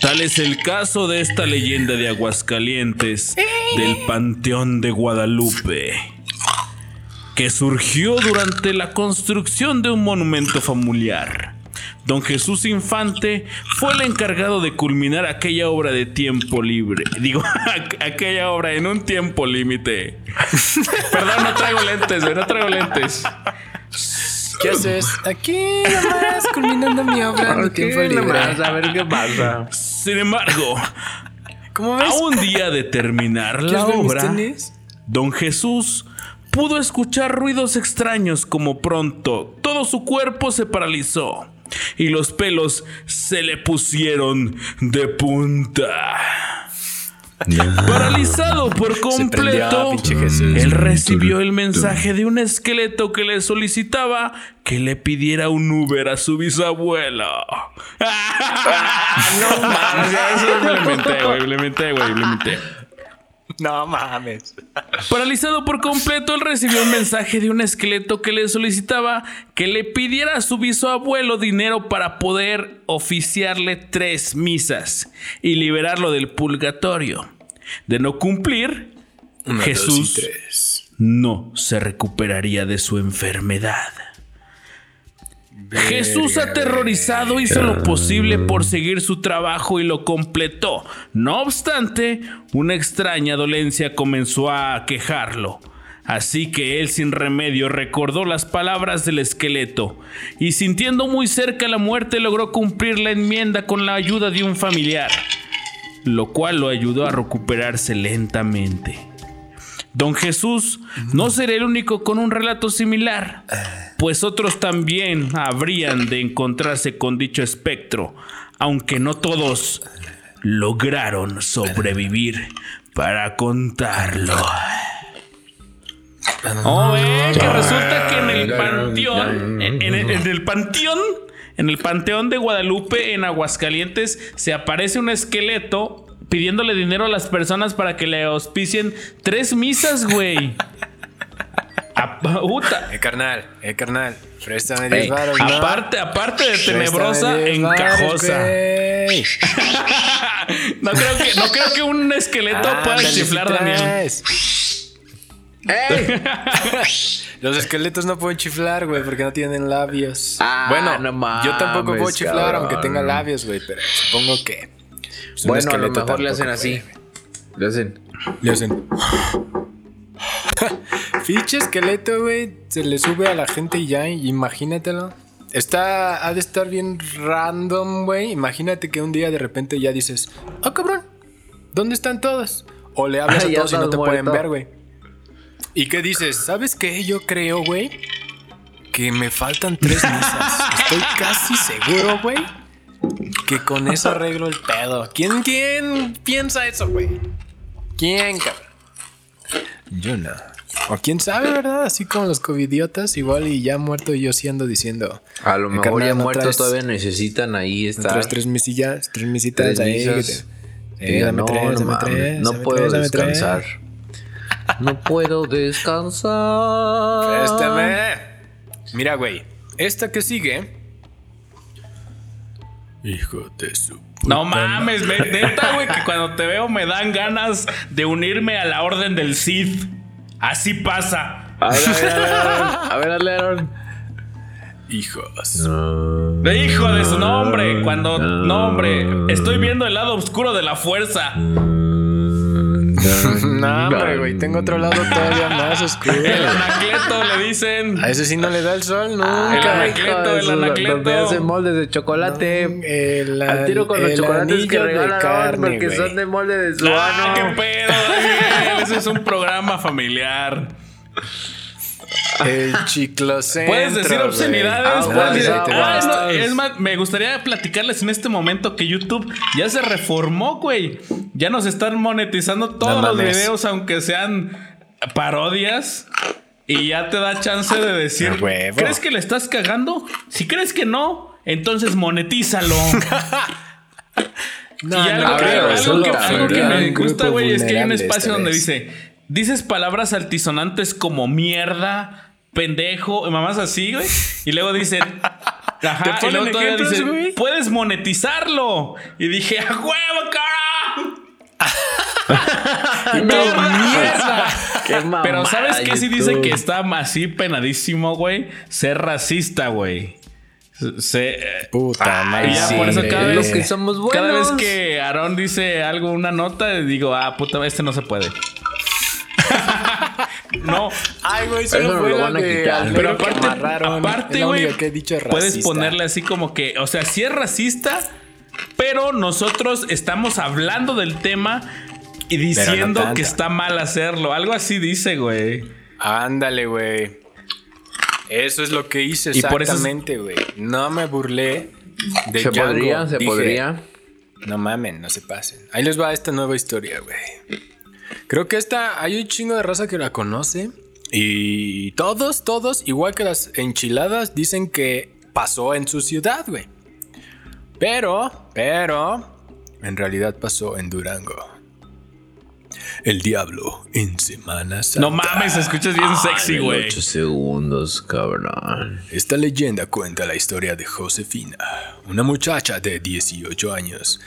[SPEAKER 3] Tal es el caso de esta leyenda de Aguascalientes del Panteón de Guadalupe, que surgió durante la construcción de un monumento familiar. Don Jesús Infante fue el encargado de culminar aquella obra de tiempo libre. Digo, aquella obra en un tiempo límite. Perdón, no traigo lentes, no traigo lentes.
[SPEAKER 2] ¿Qué haces? Aquí nomás, culminando mi obra en
[SPEAKER 1] Ok,
[SPEAKER 2] tiempo libre.
[SPEAKER 1] nomás, a ver qué pasa.
[SPEAKER 3] Sin embargo,
[SPEAKER 2] ¿Cómo ves?
[SPEAKER 3] a un día de terminar la
[SPEAKER 2] ¿Quieres ver mis
[SPEAKER 3] obra? Don Jesús pudo escuchar ruidos extraños como pronto todo su cuerpo se paralizó y los pelos se le pusieron de punta. Paralizado por completo,
[SPEAKER 2] Jesús.
[SPEAKER 3] él recibió el mensaje de un esqueleto que le solicitaba que le pidiera un Uber a su bisabuelo. no mames, eso güey, güey.
[SPEAKER 2] No mames.
[SPEAKER 3] Paralizado por completo, él recibió un mensaje de un esqueleto que le solicitaba que le pidiera a su bisabuelo dinero para poder oficiarle tres misas y liberarlo del purgatorio. De no cumplir, Jesús no se recuperaría de su enfermedad. Jesús aterrorizado hizo lo posible por seguir su trabajo y lo completó. No obstante, una extraña dolencia comenzó a quejarlo. Así que él sin remedio recordó las palabras del esqueleto y sintiendo muy cerca la muerte logró cumplir la enmienda con la ayuda de un familiar, lo cual lo ayudó a recuperarse lentamente. Don Jesús no será el único con un relato similar, pues otros también habrían de encontrarse con dicho espectro, aunque no todos lograron sobrevivir para contarlo. Oh, eh, que resulta que en el panteón, en, en- en el panteón, en el panteón de Guadalupe, en Aguascalientes, se aparece un esqueleto pidiéndole dinero a las personas para que le auspicien tres misas, güey. Puta.
[SPEAKER 2] Eh, carnal, eh, carnal. Préstame
[SPEAKER 1] Ey,
[SPEAKER 2] 10 varos, ¿no?
[SPEAKER 3] Aparte, aparte de tenebrosa,
[SPEAKER 2] Préstame 10 varos,
[SPEAKER 3] encajosa. No creo que, no creo que un esqueleto pueda
[SPEAKER 2] Ándale,
[SPEAKER 3] chiflar,
[SPEAKER 2] si
[SPEAKER 3] Daniel.
[SPEAKER 2] Los esqueletos no pueden chiflar, güey, porque no tienen labios.
[SPEAKER 1] Ah,
[SPEAKER 2] bueno,
[SPEAKER 1] no
[SPEAKER 2] yo tampoco puedo chiflar
[SPEAKER 1] cabrón.
[SPEAKER 2] aunque tenga labios, güey, pero supongo que. Pues,
[SPEAKER 1] Bueno, a lo mejor le hacen así. Le hacen.
[SPEAKER 2] Le hacen. pinche esqueleto, güey, se le sube a la gente y ya, imagínatelo. Está, ha de estar bien random, güey. Imagínate que un día de repente ya dices, oh cabrón, ¿dónde están todos? O le hablas a todos y no te pueden ver, güey. ¿Y qué dices? ¿Sabes qué? Yo creo, güey, que me faltan tres misas. Estoy casi seguro, güey, que con eso arreglo el pedo. ¿Quién, quién piensa eso, güey? ¿Quién, cabrón? Yo no. O quién sabe, ¿verdad? Así como los covidiotas, igual y ya muerto yo siendo diciendo.
[SPEAKER 1] A lo mejor ya muertos todavía necesitan ahí estar.
[SPEAKER 2] Tres, tres misillas, tres misitas ahí.
[SPEAKER 1] Eh, dame no, tres, dame tres, no puedo descansar. no puedo descansar.
[SPEAKER 2] Préstame. Mira, güey. Esta que sigue. Hijo de su.
[SPEAKER 3] No mames, neta, güey, que cuando te veo me dan ganas de unirme a la orden del Sith. Así pasa.
[SPEAKER 1] A ver, a ver, a ver, Aaron.
[SPEAKER 2] Hijos.
[SPEAKER 3] Hijo de su nombre. Cuando. nombre. Estoy viendo el lado oscuro de la fuerza.
[SPEAKER 2] no, hombre, güey. Tengo otro lado todavía más oscuro.
[SPEAKER 3] El anacleto le dicen.
[SPEAKER 2] A ese sí no le da el sol, ¿no?
[SPEAKER 3] El anacleto, el anacleto.
[SPEAKER 1] Donde hacen moldes de chocolate. el, Al tiro con los chocolates que regalan carne, porque son de molde de su
[SPEAKER 3] ah, qué pedo, Ese es un programa familiar.
[SPEAKER 2] El chiclocentro.
[SPEAKER 3] Puedes decir obscenidades. Ah, es más, me gustaría platicarles en este momento que YouTube ya se reformó, güey. Ya nos están monetizando todos los videos, aunque sean parodias. Y ya te da chance de decir, ¿crees que le estás cagando? Si crees que no, entonces monetízalo. no, y algo, que, algo que me gusta, güey, es que hay un espacio donde dice, dices palabras altisonantes como mierda, pendejo, mamás así, güey. Y luego dicen, ajá, y luego todavía dicen, puedes monetizarlo. Y dije, ¡a huevo, cara! Pero mierda. Pero ¿sabes qué? Sí dice que está así penadísimo, güey. Ser racista, güey. Se,
[SPEAKER 2] Puta madre.
[SPEAKER 3] Y por eso cada vez, que somos buenos. cada vez que Aaron dice algo, una nota, digo, ah, puta, este no se puede. No.
[SPEAKER 2] Ay, güey, solo fue lo de
[SPEAKER 3] Pero aparte, aparte, güey, puedes ponerle así como que, o sea, si es racista, pero nosotros estamos hablando del tema y diciendo que está mal hacerlo. Algo así dice, güey.
[SPEAKER 2] Ándale, güey. Eso es lo que hice exactamente, güey. No me burlé de
[SPEAKER 1] Se podría, se podría.
[SPEAKER 2] No mamen, no se pasen. Ahí les va esta nueva historia, güey. Creo que esta, hay un chingo de raza que la conoce. Y todos, todos, igual que las enchiladas, dicen que pasó en su ciudad, güey. Pero, pero, en realidad pasó en Durango. El diablo en Semana Santa.
[SPEAKER 3] No mames, escuchas bien sexy, güey.
[SPEAKER 1] 8 segundos, cabrón.
[SPEAKER 2] Esta leyenda cuenta la historia de Josefina, una muchacha de 18 años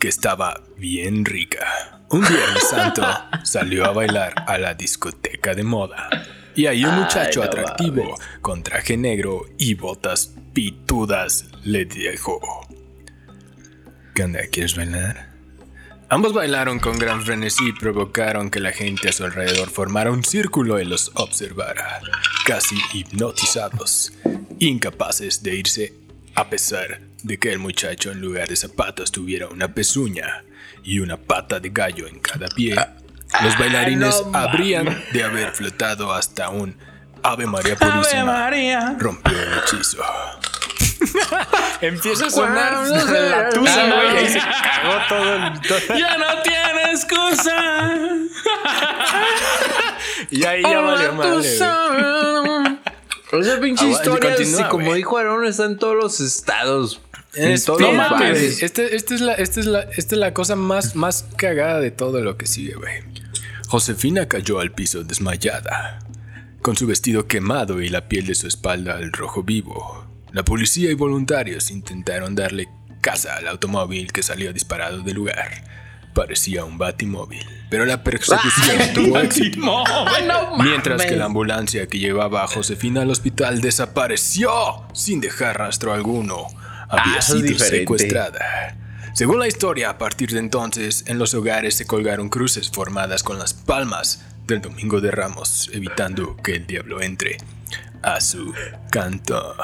[SPEAKER 2] que estaba bien rica. Un Viernes Santo salió a bailar a la discoteca de moda. Y ahí un muchacho atractivo con traje negro y botas pitudas le dijo: ¿Qué onda? ¿Quieres bailar? Ambos bailaron con gran frenesí y provocaron que la gente a su alrededor formara un círculo y los observara, casi hipnotizados, incapaces de irse a pesar de que el muchacho en lugar de zapatos tuviera una pezuña y una pata de gallo en cada pie, los bailarines habrían de haber flotado hasta un Ave María Purísima. Ave María. Rompió el hechizo. Empieza a sonar la tuya, güey. Y se cagó todo el.
[SPEAKER 3] Ya no tiene excusa.
[SPEAKER 2] y ahí ya valió madre.
[SPEAKER 1] Esa pinche historia, así como dijo Aaron, está en todos los estados.
[SPEAKER 2] Es, no. Este, este, la, es la, esta es la cosa más, más cagada de todo lo que sigue, güey. Josefina cayó al piso desmayada, con su vestido quemado y la piel de su espalda al rojo vivo. La policía y voluntarios intentaron darle caza al automóvil que salió disparado del lugar. Parecía un batimóvil, pero la persecución ah, tuvo éxito. Mientras que la ambulancia que llevaba a Josefina al hospital desapareció sin dejar rastro alguno había ah, sido secuestrada. Según la historia, a partir de entonces, en los hogares se colgaron cruces formadas con las palmas del Domingo de Ramos, evitando que el diablo entre a su cantón.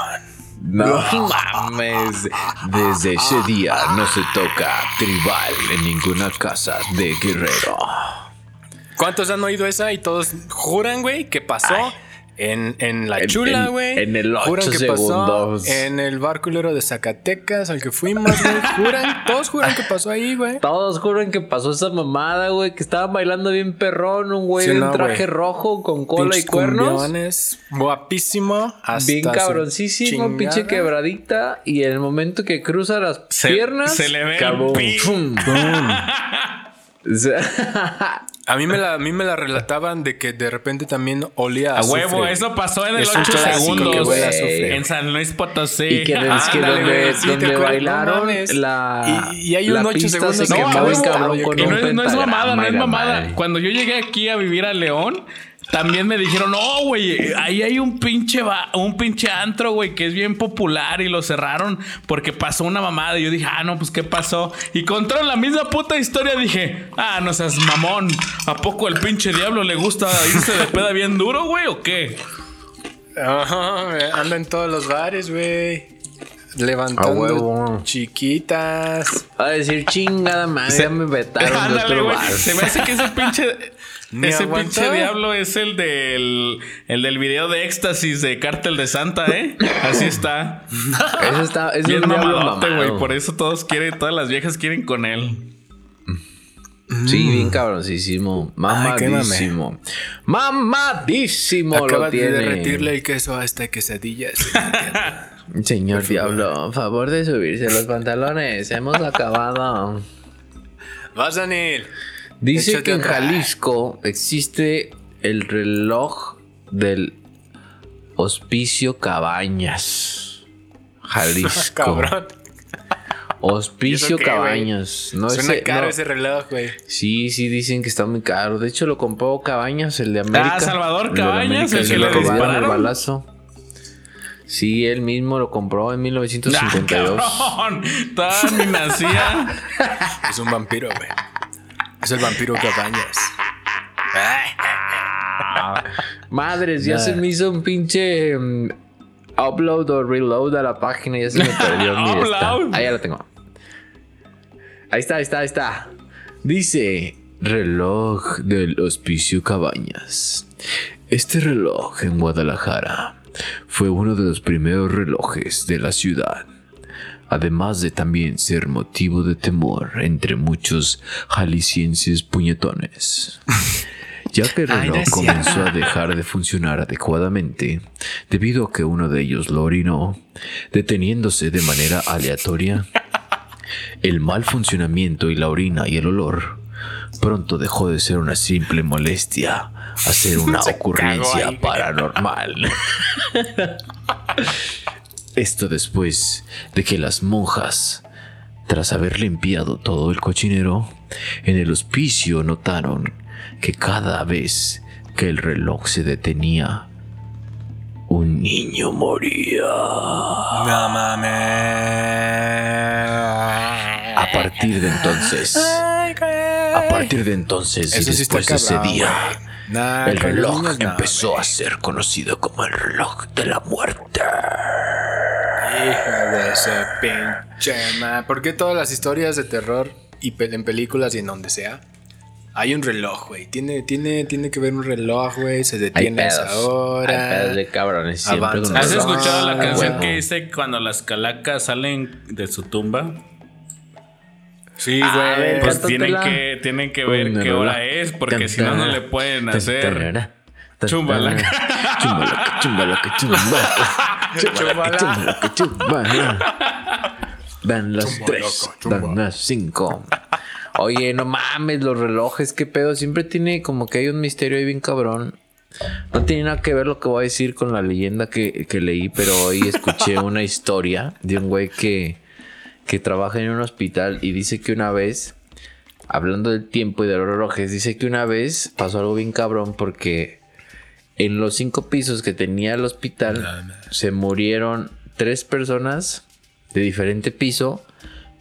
[SPEAKER 1] No mames. Desde ese día no se toca tribal en ninguna casa de guerrero.
[SPEAKER 2] ¿Cuántos han oído esa y todos juran, güey, que pasó? En, en La
[SPEAKER 1] En-
[SPEAKER 2] Chula, güey.
[SPEAKER 1] en el
[SPEAKER 2] Juran
[SPEAKER 1] ocho
[SPEAKER 2] que pasó
[SPEAKER 1] segundos.
[SPEAKER 2] en el bar culero de Zacatecas al que fuimos, güey. Juran, todos juran que pasó ahí, güey.
[SPEAKER 1] Todos juran que pasó esa mamada, güey, que estaban bailando bien perrón, un güey
[SPEAKER 2] Sí,
[SPEAKER 1] en
[SPEAKER 2] no,
[SPEAKER 1] traje rojo con cola y cuernos.
[SPEAKER 2] cumbiones, Guapísimo. hasta
[SPEAKER 1] Bien cabroncísimo, pinche quebradita. Y en el momento que cruza las
[SPEAKER 3] Se-
[SPEAKER 1] piernas,
[SPEAKER 3] se le ve
[SPEAKER 1] cabum,
[SPEAKER 2] A mí, me la, a mí me la relataban de que de repente también olía a,
[SPEAKER 3] A huevo,
[SPEAKER 2] azufre.
[SPEAKER 3] eso pasó en el
[SPEAKER 2] Es un
[SPEAKER 3] 8
[SPEAKER 2] clásico que
[SPEAKER 3] segundos.
[SPEAKER 2] azufre.
[SPEAKER 3] En San Luis Potosí.
[SPEAKER 1] y que, es que
[SPEAKER 2] Ándale,
[SPEAKER 1] donde,
[SPEAKER 2] sí,
[SPEAKER 1] donde bailaron
[SPEAKER 2] no
[SPEAKER 1] la,
[SPEAKER 2] Y- y hay un
[SPEAKER 1] la
[SPEAKER 2] ocho
[SPEAKER 1] pista
[SPEAKER 2] segundos
[SPEAKER 1] se
[SPEAKER 2] de
[SPEAKER 1] cabrón
[SPEAKER 3] Y
[SPEAKER 1] un
[SPEAKER 3] no es, no es mamada, no es mamada. Cuando yo llegué aquí a vivir a León, también me dijeron, no, güey, ahí hay un pinche, ba- un pinche antro, güey, que es bien popular y lo cerraron porque pasó una mamada. Y yo dije, ah, no, pues, ¿qué pasó? Y contaron la misma puta historia. Dije, ah, no seas mamón. ¿A poco el pinche diablo le gusta irse de peda bien duro, güey, o qué?
[SPEAKER 2] Ajá, güey, anda en todos los bares, güey. Levantando
[SPEAKER 1] huevo.
[SPEAKER 2] chiquitas.
[SPEAKER 1] Va a decir chingada madre, ya me vetaron de
[SPEAKER 3] Ándale,
[SPEAKER 1] otro bar.
[SPEAKER 3] Se me hace que ese pinche. Ese
[SPEAKER 2] aguantó.
[SPEAKER 3] pinche diablo es el del. El del video de éxtasis de Cártel de Santa, ¿eh? Así está.
[SPEAKER 1] Eso está, es
[SPEAKER 3] Bien
[SPEAKER 1] un diablo
[SPEAKER 3] mamadote, güey. Por eso todos quieren, todas las viejas quieren con él.
[SPEAKER 1] Sí, bien cabroncísimo.
[SPEAKER 2] Ay,
[SPEAKER 1] Mamadísimo. Mamadísimo
[SPEAKER 2] Acaba
[SPEAKER 1] lo
[SPEAKER 2] de
[SPEAKER 1] tiene.
[SPEAKER 2] derretirle el queso a esta quesadilla. sí, entiendo.
[SPEAKER 1] Señor Diablo, a favor de subirse los pantalones. Hemos acabado.
[SPEAKER 2] Vas, Daniel.
[SPEAKER 1] Dice
[SPEAKER 2] Échate
[SPEAKER 1] que en
[SPEAKER 2] otra.
[SPEAKER 1] Jalisco existe el reloj del Hospicio Cabañas. Jalisco.
[SPEAKER 2] Cabrón.
[SPEAKER 1] Hospicio. Cabañas. No
[SPEAKER 2] Suena
[SPEAKER 1] ese-
[SPEAKER 2] caro
[SPEAKER 1] no.
[SPEAKER 2] ese reloj, güey.
[SPEAKER 1] Sí, sí, dicen que está muy caro. De hecho, lo compró Cabañas, el de América.
[SPEAKER 3] Salvador
[SPEAKER 1] El de
[SPEAKER 3] Cabañas,
[SPEAKER 1] América,
[SPEAKER 3] el
[SPEAKER 1] se
[SPEAKER 3] que
[SPEAKER 1] lo
[SPEAKER 3] le
[SPEAKER 1] robaron el
[SPEAKER 3] dispararon.
[SPEAKER 1] balazo. Sí, él mismo lo compró en
[SPEAKER 3] ¡Ah,
[SPEAKER 1] 1952.
[SPEAKER 3] cabrón! Todavía ni nacía.
[SPEAKER 2] Es un vampiro, güey. Es el vampiro Cabañas.
[SPEAKER 1] Madres, ya se me hizo un pinche mm, upload o reload a la página. Ya se me perdió.
[SPEAKER 3] Upload.
[SPEAKER 1] Ahí ya la tengo. Ahí está, ahí está, ahí está. Dice reloj del Hospicio Cabañas. Este reloj en Guadalajara fue uno de los primeros relojes de la ciudad. Además de también ser motivo de temor entre muchos jaliscienses puñetones. Ya que el
[SPEAKER 2] Ay, no
[SPEAKER 1] reloj comenzó a dejar de funcionar adecuadamente debido a que uno de ellos lo orinó, deteniéndose de manera aleatoria, el mal funcionamiento y la orina y el olor pronto dejó de ser una simple molestia a ser una ocurrencia paranormal. Esto después de que las monjas, tras haber limpiado todo el cochinero, en el hospicio notaron que cada vez que el reloj se detenía, un niño moría.
[SPEAKER 2] No mames.
[SPEAKER 1] A partir de entonces, a partir de entonces y después de ese día.
[SPEAKER 2] Nah,
[SPEAKER 1] el reloj
[SPEAKER 2] niños
[SPEAKER 1] empezó a ser conocido como el reloj de la muerte.
[SPEAKER 2] Hijo de ese pinche ma. ¿Por qué todas las historias de terror y pe- en películas y en donde sea? Hay un reloj, güey. Tiene, tiene, tiene que ver un reloj, güey. Se detiene a
[SPEAKER 1] pedos.
[SPEAKER 2] esa hora.
[SPEAKER 1] Hay pedos de cabrones. Siempre
[SPEAKER 2] Avanza.
[SPEAKER 1] con
[SPEAKER 3] ¿Has
[SPEAKER 1] reloj.
[SPEAKER 3] escuchado la
[SPEAKER 2] Ah,
[SPEAKER 3] canción que dice cuando las calacas salen de su tumba?
[SPEAKER 2] Sí,
[SPEAKER 1] A ver,
[SPEAKER 2] güey.
[SPEAKER 3] Pues tienen que, tienen que ver qué hora es, porque si no, no le pueden hacer.
[SPEAKER 1] Chumbalaca.
[SPEAKER 3] Chumbalaca.
[SPEAKER 1] Chumbalaca, chumbalaca, chumbalaca. Chumbalaca, chumbalaca, chumbalaca. Dan las tres, dan las cinco. Oye, no mames, los relojes, qué pedo. Siempre tiene como que hay un misterio ahí bien cabrón. No tiene nada que ver lo que voy a decir con la leyenda que, que leí, pero hoy escuché una historia de un güey que, que trabaja en un hospital y dice que una vez, hablando del tiempo y de los relojes, dice que una vez pasó algo bien cabrón porque en los cinco pisos que tenía el hospital se murieron tres personas de diferente piso,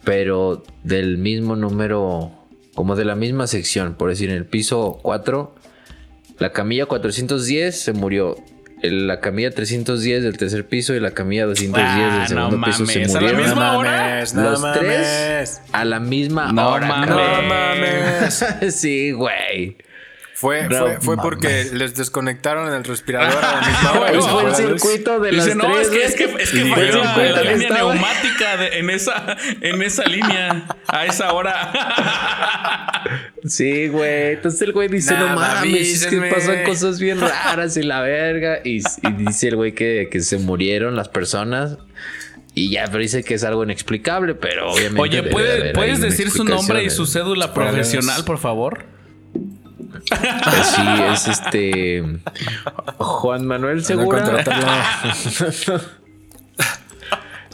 [SPEAKER 1] pero del mismo número, como de la misma sección. Por decir, en el piso 4 La camilla 410 se murió. El- La camilla 310 del tercer piso y la camilla 210
[SPEAKER 3] Ah,
[SPEAKER 1] del segundo
[SPEAKER 3] no
[SPEAKER 1] piso se
[SPEAKER 3] mames, ¿a la
[SPEAKER 1] murieron.
[SPEAKER 3] misma hora?
[SPEAKER 2] no
[SPEAKER 1] Los
[SPEAKER 2] mames.
[SPEAKER 1] tres a la misma
[SPEAKER 3] No
[SPEAKER 1] hora.
[SPEAKER 3] mames.
[SPEAKER 2] No mames.
[SPEAKER 1] sí, güey.
[SPEAKER 2] Fue,
[SPEAKER 1] No
[SPEAKER 2] fue, fue porque les desconectaron el respirador a.
[SPEAKER 1] Pues
[SPEAKER 2] ¿no?
[SPEAKER 1] fue el circuito de
[SPEAKER 3] Dice,
[SPEAKER 1] las
[SPEAKER 3] no,
[SPEAKER 1] tres,
[SPEAKER 3] es que, es que,
[SPEAKER 1] güey".
[SPEAKER 3] es que la,
[SPEAKER 2] "Güey,
[SPEAKER 3] la línea neumática de- en, esa, en esa línea a esa hora.
[SPEAKER 1] Sí, güey. Entonces el güey dice, no
[SPEAKER 2] Nada,
[SPEAKER 1] mames, es que
[SPEAKER 2] avísenme".
[SPEAKER 1] pasan cosas bien raras y la verga. Y, y dice el güey que, que se murieron las personas. Y ya, pero dice que es algo inexplicable, pero obviamente.
[SPEAKER 3] Oye,
[SPEAKER 1] debe
[SPEAKER 3] ¿puede-
[SPEAKER 1] haber ahí
[SPEAKER 3] ¿puedes
[SPEAKER 1] una
[SPEAKER 3] decir su nombre y su cédula profesional, por favor?
[SPEAKER 1] Sí, es este. Juan Manuel Segura.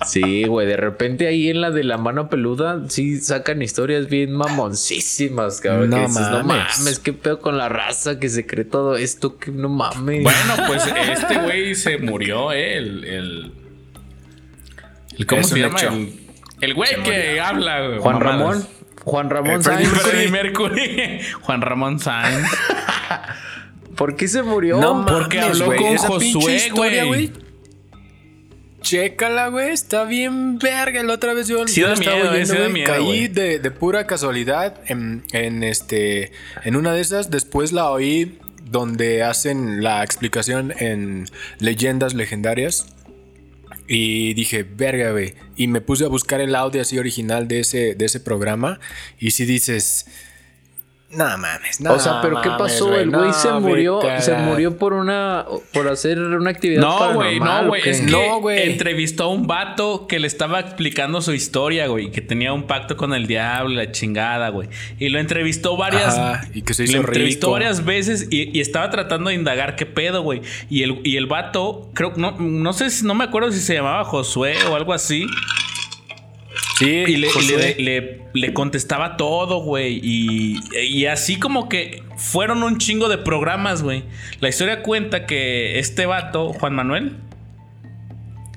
[SPEAKER 1] Sí, güey, de repente ahí en la de la mano peluda, sí sacan historias bien mamoncísimas, cabrón.
[SPEAKER 2] No
[SPEAKER 1] que dices, no
[SPEAKER 2] mames.
[SPEAKER 1] mames, qué pedo con la raza que se cree todo esto, que no mames.
[SPEAKER 3] Bueno, pues este güey se murió, ¿eh? El. el, el- ¿Cómo se llama?
[SPEAKER 2] hecho.
[SPEAKER 3] El, el güey que habla,
[SPEAKER 1] Juan
[SPEAKER 3] mamadas.
[SPEAKER 1] Ramón. Juan Ramón
[SPEAKER 2] Eh,
[SPEAKER 1] Sáenz.
[SPEAKER 3] Freddie Mercury. Juan Ramón Sáenz.
[SPEAKER 1] ¿Por qué se murió?
[SPEAKER 2] No
[SPEAKER 3] Porque
[SPEAKER 2] mames,
[SPEAKER 3] habló
[SPEAKER 2] güey,
[SPEAKER 3] con
[SPEAKER 2] esa
[SPEAKER 3] Josué,
[SPEAKER 2] historia,
[SPEAKER 3] güey.
[SPEAKER 2] Chécala, güey. Está bien verga. La otra vez yo,
[SPEAKER 3] Sí
[SPEAKER 2] yo
[SPEAKER 3] da
[SPEAKER 2] estaba
[SPEAKER 3] miedo, eh,
[SPEAKER 2] oyendo,
[SPEAKER 3] sí da
[SPEAKER 2] güey,
[SPEAKER 3] miedo,
[SPEAKER 2] Caí de, de pura casualidad en, en este. En una de esas. Después la oí donde hacen la explicación en leyendas legendarias. Y dije, verga, güey. Y me puse a buscar el audio así original de ese, de ese programa. Y si dices. No mames, no
[SPEAKER 1] o sea, pero ¿qué
[SPEAKER 2] mames,
[SPEAKER 1] pasó? El güey
[SPEAKER 2] no,
[SPEAKER 1] se murió, se murió por una, por hacer una actividad
[SPEAKER 3] No, güey, no,
[SPEAKER 1] ¿o
[SPEAKER 3] güey.
[SPEAKER 1] qué?
[SPEAKER 3] Es que
[SPEAKER 2] No, güey.
[SPEAKER 3] entrevistó a un vato que le estaba explicando su historia, güey. Que tenía un pacto con el diablo la chingada, güey. Y lo entrevistó varias.
[SPEAKER 2] Ajá, y que se
[SPEAKER 3] lo
[SPEAKER 2] hizo
[SPEAKER 3] entrevistó
[SPEAKER 2] rico.
[SPEAKER 3] varias veces y, y estaba tratando de indagar qué pedo, güey. Y el, y el vato, creo, no, no sé si, no me acuerdo si se llamaba Josué o algo así.
[SPEAKER 2] Sí,
[SPEAKER 3] Y le, le- le- le contestaba todo, güey. Y, y así como que fueron un chingo de programas, güey. La historia cuenta que este vato, Juan Manuel,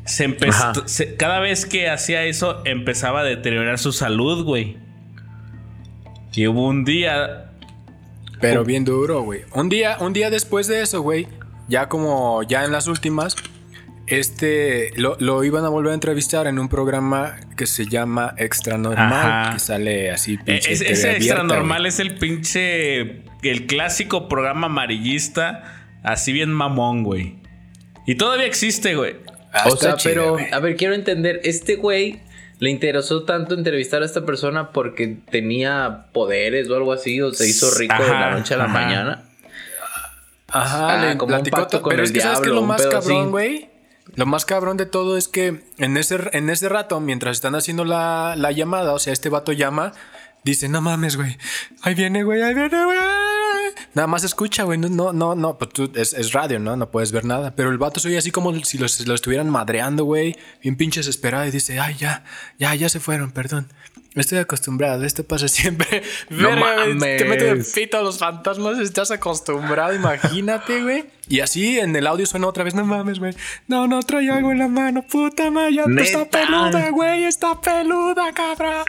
[SPEAKER 3] se empezó. se- cada vez que hacía eso, empezaba a deteriorar su salud, güey. Y hubo un día.
[SPEAKER 2] Pero bien duro, güey. Un día, un día después de eso, güey, ya como ya en las últimas, este lo, lo iban a volver a entrevistar en un programa que se llama Extra Normal,
[SPEAKER 3] Ajá.
[SPEAKER 2] que sale así.
[SPEAKER 3] eh,
[SPEAKER 2] pinche
[SPEAKER 3] es- ese extra normal
[SPEAKER 2] güey.
[SPEAKER 3] es el pinche. El clásico programa amarillista. Así bien mamón, güey. Y todavía existe, güey.
[SPEAKER 2] Ah,
[SPEAKER 1] O sea, pero,
[SPEAKER 2] güey.
[SPEAKER 1] a ver, quiero entender, este güey le interesó tanto entrevistar a esta persona porque tenía poderes o algo así, o se hizo rico de la noche a la
[SPEAKER 3] ajá.
[SPEAKER 1] mañana.
[SPEAKER 2] Ajá,
[SPEAKER 1] Ah,
[SPEAKER 2] le
[SPEAKER 1] como un pacto
[SPEAKER 2] to-
[SPEAKER 1] con
[SPEAKER 2] Pero
[SPEAKER 1] el
[SPEAKER 2] es que sabes que
[SPEAKER 1] diablo,
[SPEAKER 2] lo
[SPEAKER 1] un
[SPEAKER 2] más
[SPEAKER 1] pedo
[SPEAKER 2] cabrón, güey. Lo más cabrón de todo es que en ese, en ese rato, mientras están haciendo la, la llamada, o sea, este vato llama, dice, no mames, güey. Ahí viene, güey, ahí viene, güey. Nada más escucha, güey. No, no, no, pues tú, es, es radio, ¿no? No puedes ver nada. Pero el vato soy así como si los, lo estuvieran madreando, güey. Bien pinche desesperado y dice, ay, ya, ya, ya se fueron, perdón. Estoy acostumbrado, esto pasa siempre.
[SPEAKER 1] No
[SPEAKER 2] güey, Te meten
[SPEAKER 1] mames.
[SPEAKER 2] pito a los fantasmas, estás acostumbrado, imagínate, güey. Y así en el audio suena otra vez, no mames, güey. No, no trae algo en la mano, puta madre, está peluda, güey, está peluda, cabrón.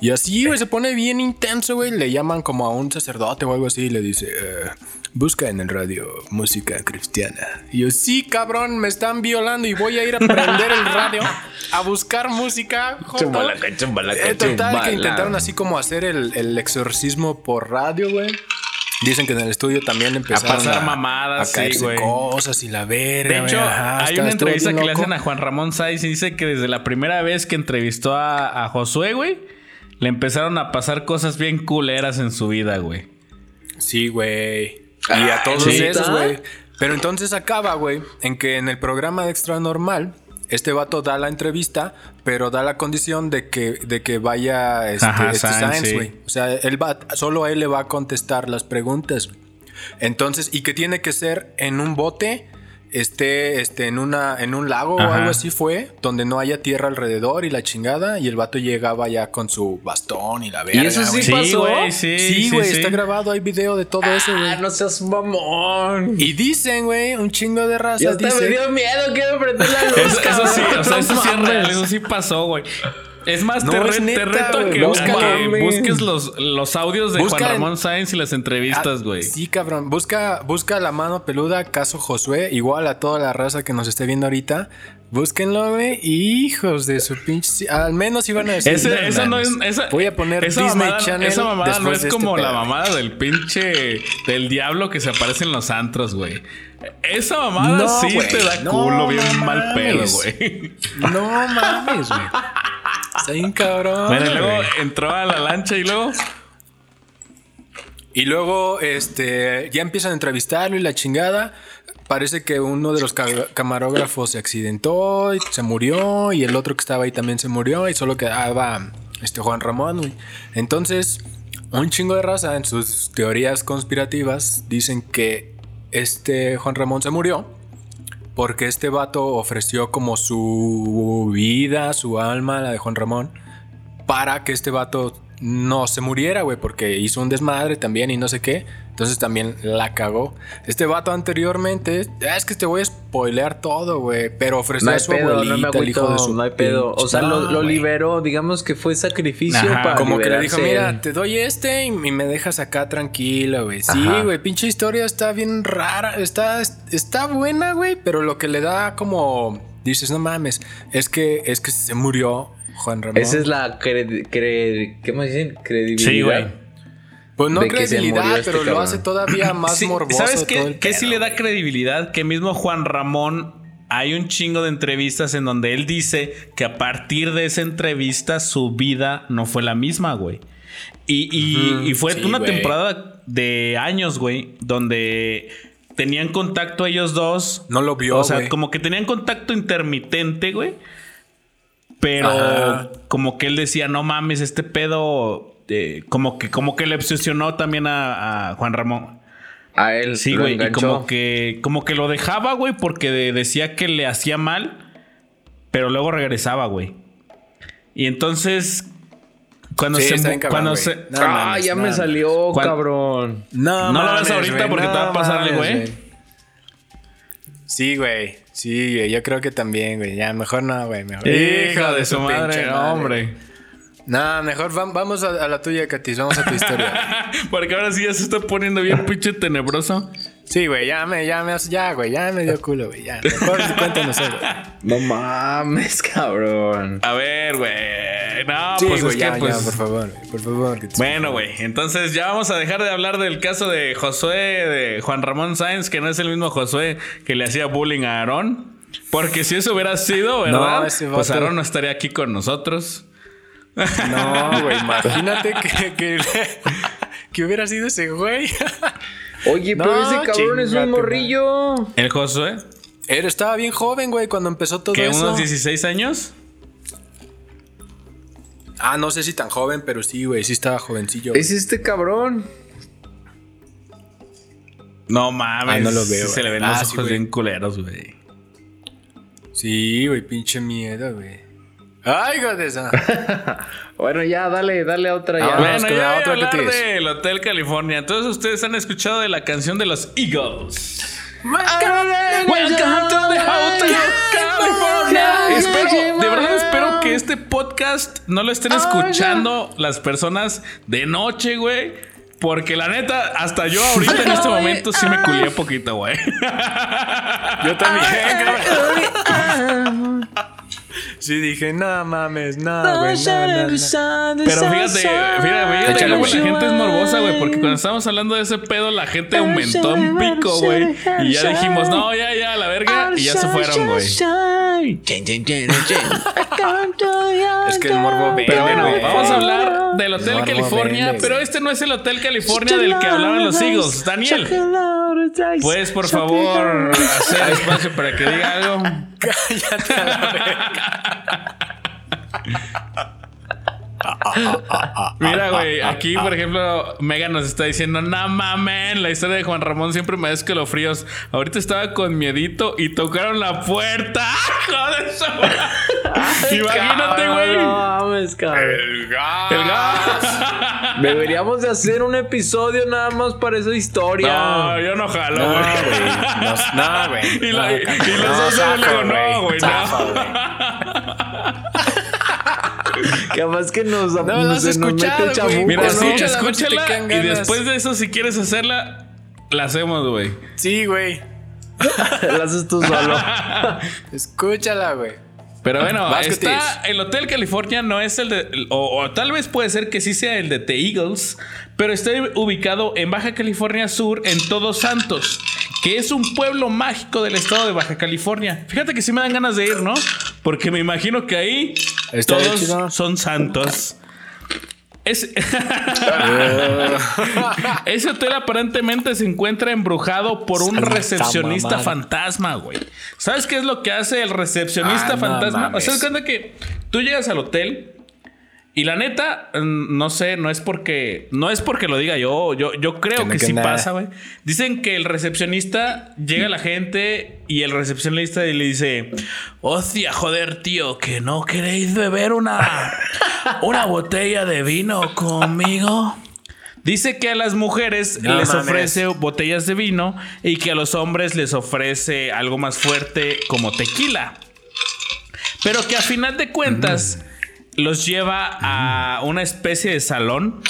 [SPEAKER 2] Y así, güey, se pone bien intenso, güey. Le llaman como a un sacerdote o algo así y le dice, eh, busca en el radio música cristiana. Y yo, sí, cabrón, me están violando y voy a ir a prender el radio a buscar música. joto".
[SPEAKER 1] Chumbalaca, chumbalaca,
[SPEAKER 2] Eh, total,
[SPEAKER 1] chumbala.
[SPEAKER 2] que intentaron así como hacer el, el exorcismo por radio, güey. Dicen que en el estudio también empezaron
[SPEAKER 3] pasar mamadas,
[SPEAKER 2] a caerse
[SPEAKER 3] sí, güey.
[SPEAKER 2] cosas y la verga.
[SPEAKER 3] De hecho.
[SPEAKER 2] Ajá,
[SPEAKER 3] hay una entrevista que le hacen a Juan Ramón Sáiz y dice que desde la primera vez que entrevistó a, a Josué, güey, le empezaron a pasar cosas bien culeras en su vida, güey.
[SPEAKER 2] Sí, güey. Y a todos
[SPEAKER 1] ¿neta?
[SPEAKER 2] esos, güey. Pero entonces acaba, güey, en que en el programa de Extra Normal, este vato da la entrevista, pero da la condición de que, de que vaya este,
[SPEAKER 3] Ajá,
[SPEAKER 2] este
[SPEAKER 3] sí.
[SPEAKER 2] güey. O sea, él va, solo él le va a contestar las preguntas. Entonces, y que tiene que ser en un bote, esté este, en, una, en un lago o
[SPEAKER 3] Ajá.
[SPEAKER 2] algo así fue, donde no haya tierra alrededor y la chingada, y el vato llegaba ya con su bastón y la verga.
[SPEAKER 1] ¿Y eso sí
[SPEAKER 2] güey.
[SPEAKER 1] pasó?
[SPEAKER 3] güey, sí.
[SPEAKER 2] Sí,
[SPEAKER 3] sí,
[SPEAKER 2] güey,
[SPEAKER 3] sí.
[SPEAKER 2] está grabado, hay video de todo eso, güey.
[SPEAKER 1] Ah, no seas mamón.
[SPEAKER 2] Y dicen, güey, un chingo de raza
[SPEAKER 1] Ya hasta me
[SPEAKER 2] dice.
[SPEAKER 1] dio miedo, quiero prender la luz.
[SPEAKER 3] Eso, eso sí, o sea, eso sí es real, eso sí pasó, güey. Es más,
[SPEAKER 2] No,
[SPEAKER 3] te,
[SPEAKER 2] es
[SPEAKER 3] re-
[SPEAKER 2] neta,
[SPEAKER 3] te reto
[SPEAKER 2] güey.
[SPEAKER 3] que,
[SPEAKER 1] No
[SPEAKER 3] busca- que
[SPEAKER 1] mames.
[SPEAKER 3] busques los, los audios de
[SPEAKER 2] Busca
[SPEAKER 3] Juan
[SPEAKER 2] en-
[SPEAKER 3] Ramón Sáenz y las entrevistas,
[SPEAKER 2] Ah,
[SPEAKER 3] güey.
[SPEAKER 2] Sí, cabrón. Busca, busca la mano peluda, caso Josué, igual a toda la raza que nos esté viendo ahorita. Búsquenlo, güey. Hijos de su pinche. Al menos iban a decir.
[SPEAKER 3] Ese- esa no es. Esa,
[SPEAKER 2] Voy a poner
[SPEAKER 3] esa
[SPEAKER 2] Disney
[SPEAKER 3] mamada,
[SPEAKER 2] Channel.
[SPEAKER 3] Esa mamada no es
[SPEAKER 2] de este
[SPEAKER 3] como la mamada del pinche. del diablo que se aparece en los antros, güey. Esa mamada
[SPEAKER 2] No,
[SPEAKER 3] sí te da
[SPEAKER 2] No,
[SPEAKER 3] culo, bien
[SPEAKER 2] no
[SPEAKER 3] mal pedo, güey.
[SPEAKER 2] No mames, güey. Está bien cabrón.
[SPEAKER 3] Bueno, y luego entró a la lancha y luego.
[SPEAKER 2] Y luego, este, ya empiezan a entrevistarlo y la chingada. Parece que uno de los ca- camarógrafos se accidentó y se murió. Y el otro que estaba ahí también se murió. Y solo quedaba este Juan Ramón, güey. Entonces, un chingo de raza en sus teorías conspirativas dicen que este Juan Ramón se murió. Porque este vato ofreció como su vida, su alma, la de Juan Ramón, para que este vato no se muriera, güey, porque hizo un desmadre también y no sé qué. Entonces también la cagó. Este vato anteriormente, ah, es que te voy a spoilear todo, güey, pero ofreció
[SPEAKER 1] No
[SPEAKER 2] a su
[SPEAKER 1] pedo,
[SPEAKER 2] abuelita,
[SPEAKER 1] no me
[SPEAKER 2] el hijo de su
[SPEAKER 1] no hay pedo. O sea, lo, liberó, digamos que fue sacrificio
[SPEAKER 3] Ajá.
[SPEAKER 1] para
[SPEAKER 2] Como que le dijo, mira, te doy este y, y me dejas acá tranquilo, güey. Sí, güey, pinche historia está bien rara. Está, está buena, güey, pero lo que le da como... Dices, no mames, es que, es que se murió Juan Ramón.
[SPEAKER 1] Esa es la cred, cred- ¿qué me dicen? credibilidad.
[SPEAKER 3] Sí, güey.
[SPEAKER 2] Pues no
[SPEAKER 1] de que se
[SPEAKER 2] credibilidad,
[SPEAKER 1] este
[SPEAKER 2] pero lo hace todavía más
[SPEAKER 3] Sí,
[SPEAKER 2] morboso.
[SPEAKER 3] ¿Sabes
[SPEAKER 2] todo
[SPEAKER 3] qué, qué sí le da credibilidad? Que mismo Juan Ramón. Hay un chingo de entrevistas en donde él dice que a partir de esa entrevista su vida no fue la misma, güey. Y, y-
[SPEAKER 2] Ujú,
[SPEAKER 3] y fue
[SPEAKER 2] sí,
[SPEAKER 3] una
[SPEAKER 2] güey.
[SPEAKER 3] temporada de años, güey, donde tenían contacto ellos dos.
[SPEAKER 2] No lo vio,
[SPEAKER 3] O sea,
[SPEAKER 2] güey.
[SPEAKER 3] como que tenían contacto intermitente, güey. Pero
[SPEAKER 2] Ajá.
[SPEAKER 3] como que él decía, no mames, este pedo. Eh, como que, como que le obsesionó también a, a Juan Ramón.
[SPEAKER 1] A él
[SPEAKER 3] Sí,
[SPEAKER 1] lo
[SPEAKER 3] güey. Y como que, como que lo dejaba, güey, porque de- decía que le hacía mal. Pero luego regresaba, güey. Y entonces. Cuando
[SPEAKER 2] Sí,
[SPEAKER 3] se.
[SPEAKER 2] cabrón,
[SPEAKER 3] cuando se
[SPEAKER 2] No
[SPEAKER 1] ah, ya
[SPEAKER 2] no
[SPEAKER 1] me salió,
[SPEAKER 3] ¿Cuál-
[SPEAKER 1] cabrón.
[SPEAKER 2] No,
[SPEAKER 3] No lo
[SPEAKER 2] mames,
[SPEAKER 3] ves ahorita porque te va a pasarle,
[SPEAKER 2] mames,
[SPEAKER 3] güey.
[SPEAKER 2] Sí, güey. Sí, güey. Yo creo que también, güey. Ya, mejor no, güey. Mejor.
[SPEAKER 3] Hijo de su madre,
[SPEAKER 2] pinche
[SPEAKER 3] no, hombre.
[SPEAKER 2] No, mejor vam- vamos a, a la tuya, Katis. Vamos a tu historia.
[SPEAKER 3] Porque ahora sí ya se está poniendo bien pinche tenebroso.
[SPEAKER 2] Sí, güey. Ya me, ya me, ya, güey. Ya me dio culo, güey. Ya. Mejor cuéntanos algo.
[SPEAKER 1] No mames, cabrón.
[SPEAKER 3] A ver, güey. No,
[SPEAKER 2] Sí,
[SPEAKER 3] pues
[SPEAKER 2] güey.
[SPEAKER 3] es
[SPEAKER 2] Ya,
[SPEAKER 3] que, pues.
[SPEAKER 2] ya, por favor. güey, Por favor. Katis.
[SPEAKER 3] Bueno, güey, entonces ya vamos a dejar de hablar del caso de Josué, de Juan Ramón Sáenz, que no es el mismo Josué que le hacía bullying a Aarón. Porque si eso hubiera sido, ¿verdad?
[SPEAKER 2] No, ese
[SPEAKER 3] pues Aarón no estaría aquí con nosotros.
[SPEAKER 2] No, güey. Imagínate que, que, que hubiera sido ese güey.
[SPEAKER 1] Oye, pero ese cabrón es un morrillo.
[SPEAKER 3] ¿El Josué?
[SPEAKER 2] Él estaba bien joven, güey, cuando empezó todo
[SPEAKER 3] ¿Que
[SPEAKER 2] eso.
[SPEAKER 3] unos 16 años?
[SPEAKER 2] Ah, no sé si tan joven, pero sí, güey. Sí estaba jovencillo.
[SPEAKER 1] Es este cabrón.
[SPEAKER 3] No mames.
[SPEAKER 2] Ah, no lo veo,
[SPEAKER 3] sí Se le ven los
[SPEAKER 2] Ah, sí,
[SPEAKER 3] ojos bien culeros, güey.
[SPEAKER 2] Sí, güey, pinche miedo, güey. Ay, esa.
[SPEAKER 1] Bueno, ya, dale, dale a otra ya.
[SPEAKER 2] Ah,
[SPEAKER 3] Bueno, ya
[SPEAKER 2] la otra que
[SPEAKER 3] hablar del Hotel California. Entonces ustedes han escuchado de la canción de los Eagles. Welcome to the Hotel California. Espero, de verdad espero que este podcast no lo estén escuchando las personas de noche, güey. Porque la neta, hasta yo ahorita en este momento sí me culié poquito, güey.
[SPEAKER 2] Yo también. Sí, dije, no mames, no, güey, no, no, no.
[SPEAKER 3] Pero fíjate, fíjate, la gente es morbosa, güey. Porque cuando estábamos hablando de ese pedo, la gente aumentó un pico, güey. Y ya dijimos, no, ya, ya, la verga. Y ya se fueron, güey.
[SPEAKER 2] Es que el morbo vende,
[SPEAKER 3] Pero bueno,
[SPEAKER 2] güey.
[SPEAKER 3] vamos a hablar del Hotel California. pero este no es el Hotel California del que hablaban los Eagles. Daniel, ¿puedes por favor hacer espacio para que diga algo?
[SPEAKER 2] Cállate a la verga.
[SPEAKER 3] Mira, güey, aquí, por ejemplo, Megan nos está diciendo, no mames, la historia de Juan Ramón siempre me da escalofríos. Ahorita estaba con miedito y tocaron la puerta. ¡Joder, eso! Imagínate, güey.
[SPEAKER 1] No mames, cabrón.
[SPEAKER 2] El gas.
[SPEAKER 3] El gas.
[SPEAKER 1] Deberíamos de hacer un episodio nada más para esa historia.
[SPEAKER 3] No, yo no jalo,
[SPEAKER 2] No,
[SPEAKER 3] güey.
[SPEAKER 2] No, no, güey.
[SPEAKER 3] Y, la-
[SPEAKER 2] No,
[SPEAKER 3] y
[SPEAKER 2] cabrón.
[SPEAKER 3] los
[SPEAKER 2] No,
[SPEAKER 3] dos no, güey, no.
[SPEAKER 2] güey.
[SPEAKER 1] Capaz que nos,
[SPEAKER 2] No,
[SPEAKER 1] nos mete chamuco,
[SPEAKER 2] güey.
[SPEAKER 3] Mira,
[SPEAKER 1] ¿no?
[SPEAKER 3] sí,
[SPEAKER 2] escúchala, a
[SPEAKER 3] y después de eso, si quieres hacerla, la hacemos, güey.
[SPEAKER 2] Sí, güey.
[SPEAKER 1] La haces tú solo.
[SPEAKER 2] Escúchala, güey.
[SPEAKER 3] Pero bueno,
[SPEAKER 2] Vas,
[SPEAKER 3] está el Hotel California no es el de o, o tal vez puede ser que sí sea el de The Eagles, pero está ubicado en Baja California Sur en Todos Santos, que es un pueblo mágico del estado de Baja California. Fíjate que sí me dan ganas de ir, ¿no? Porque me imagino que ahí
[SPEAKER 2] Está
[SPEAKER 3] todos
[SPEAKER 2] chido.
[SPEAKER 3] son santos. Es- Ese hotel aparentemente se encuentra embrujado por un
[SPEAKER 2] Santa
[SPEAKER 3] recepcionista fantasma, güey. ¿Sabes qué es lo que hace el recepcionista
[SPEAKER 2] Ah, no
[SPEAKER 3] fantasma? o
[SPEAKER 2] mames.
[SPEAKER 3] sea, es cuenta que tú llegas al hotel y la neta, mm, no sé, no es porque no es porque lo diga yo, yo, yo creo
[SPEAKER 2] Que
[SPEAKER 3] que,
[SPEAKER 2] no, que
[SPEAKER 3] sí
[SPEAKER 2] nada.
[SPEAKER 3] pasa, güey. Dicen que el recepcionista llega a la gente y el recepcionista le dice, "Hostia, joder, tío, que no queréis beber una una botella de vino conmigo." Dice que a las mujeres
[SPEAKER 2] No
[SPEAKER 3] les
[SPEAKER 2] mames.
[SPEAKER 3] ofrece botellas de vino y que a los hombres les ofrece algo más fuerte como tequila. Pero que a final de cuentas los lleva a una especie de salón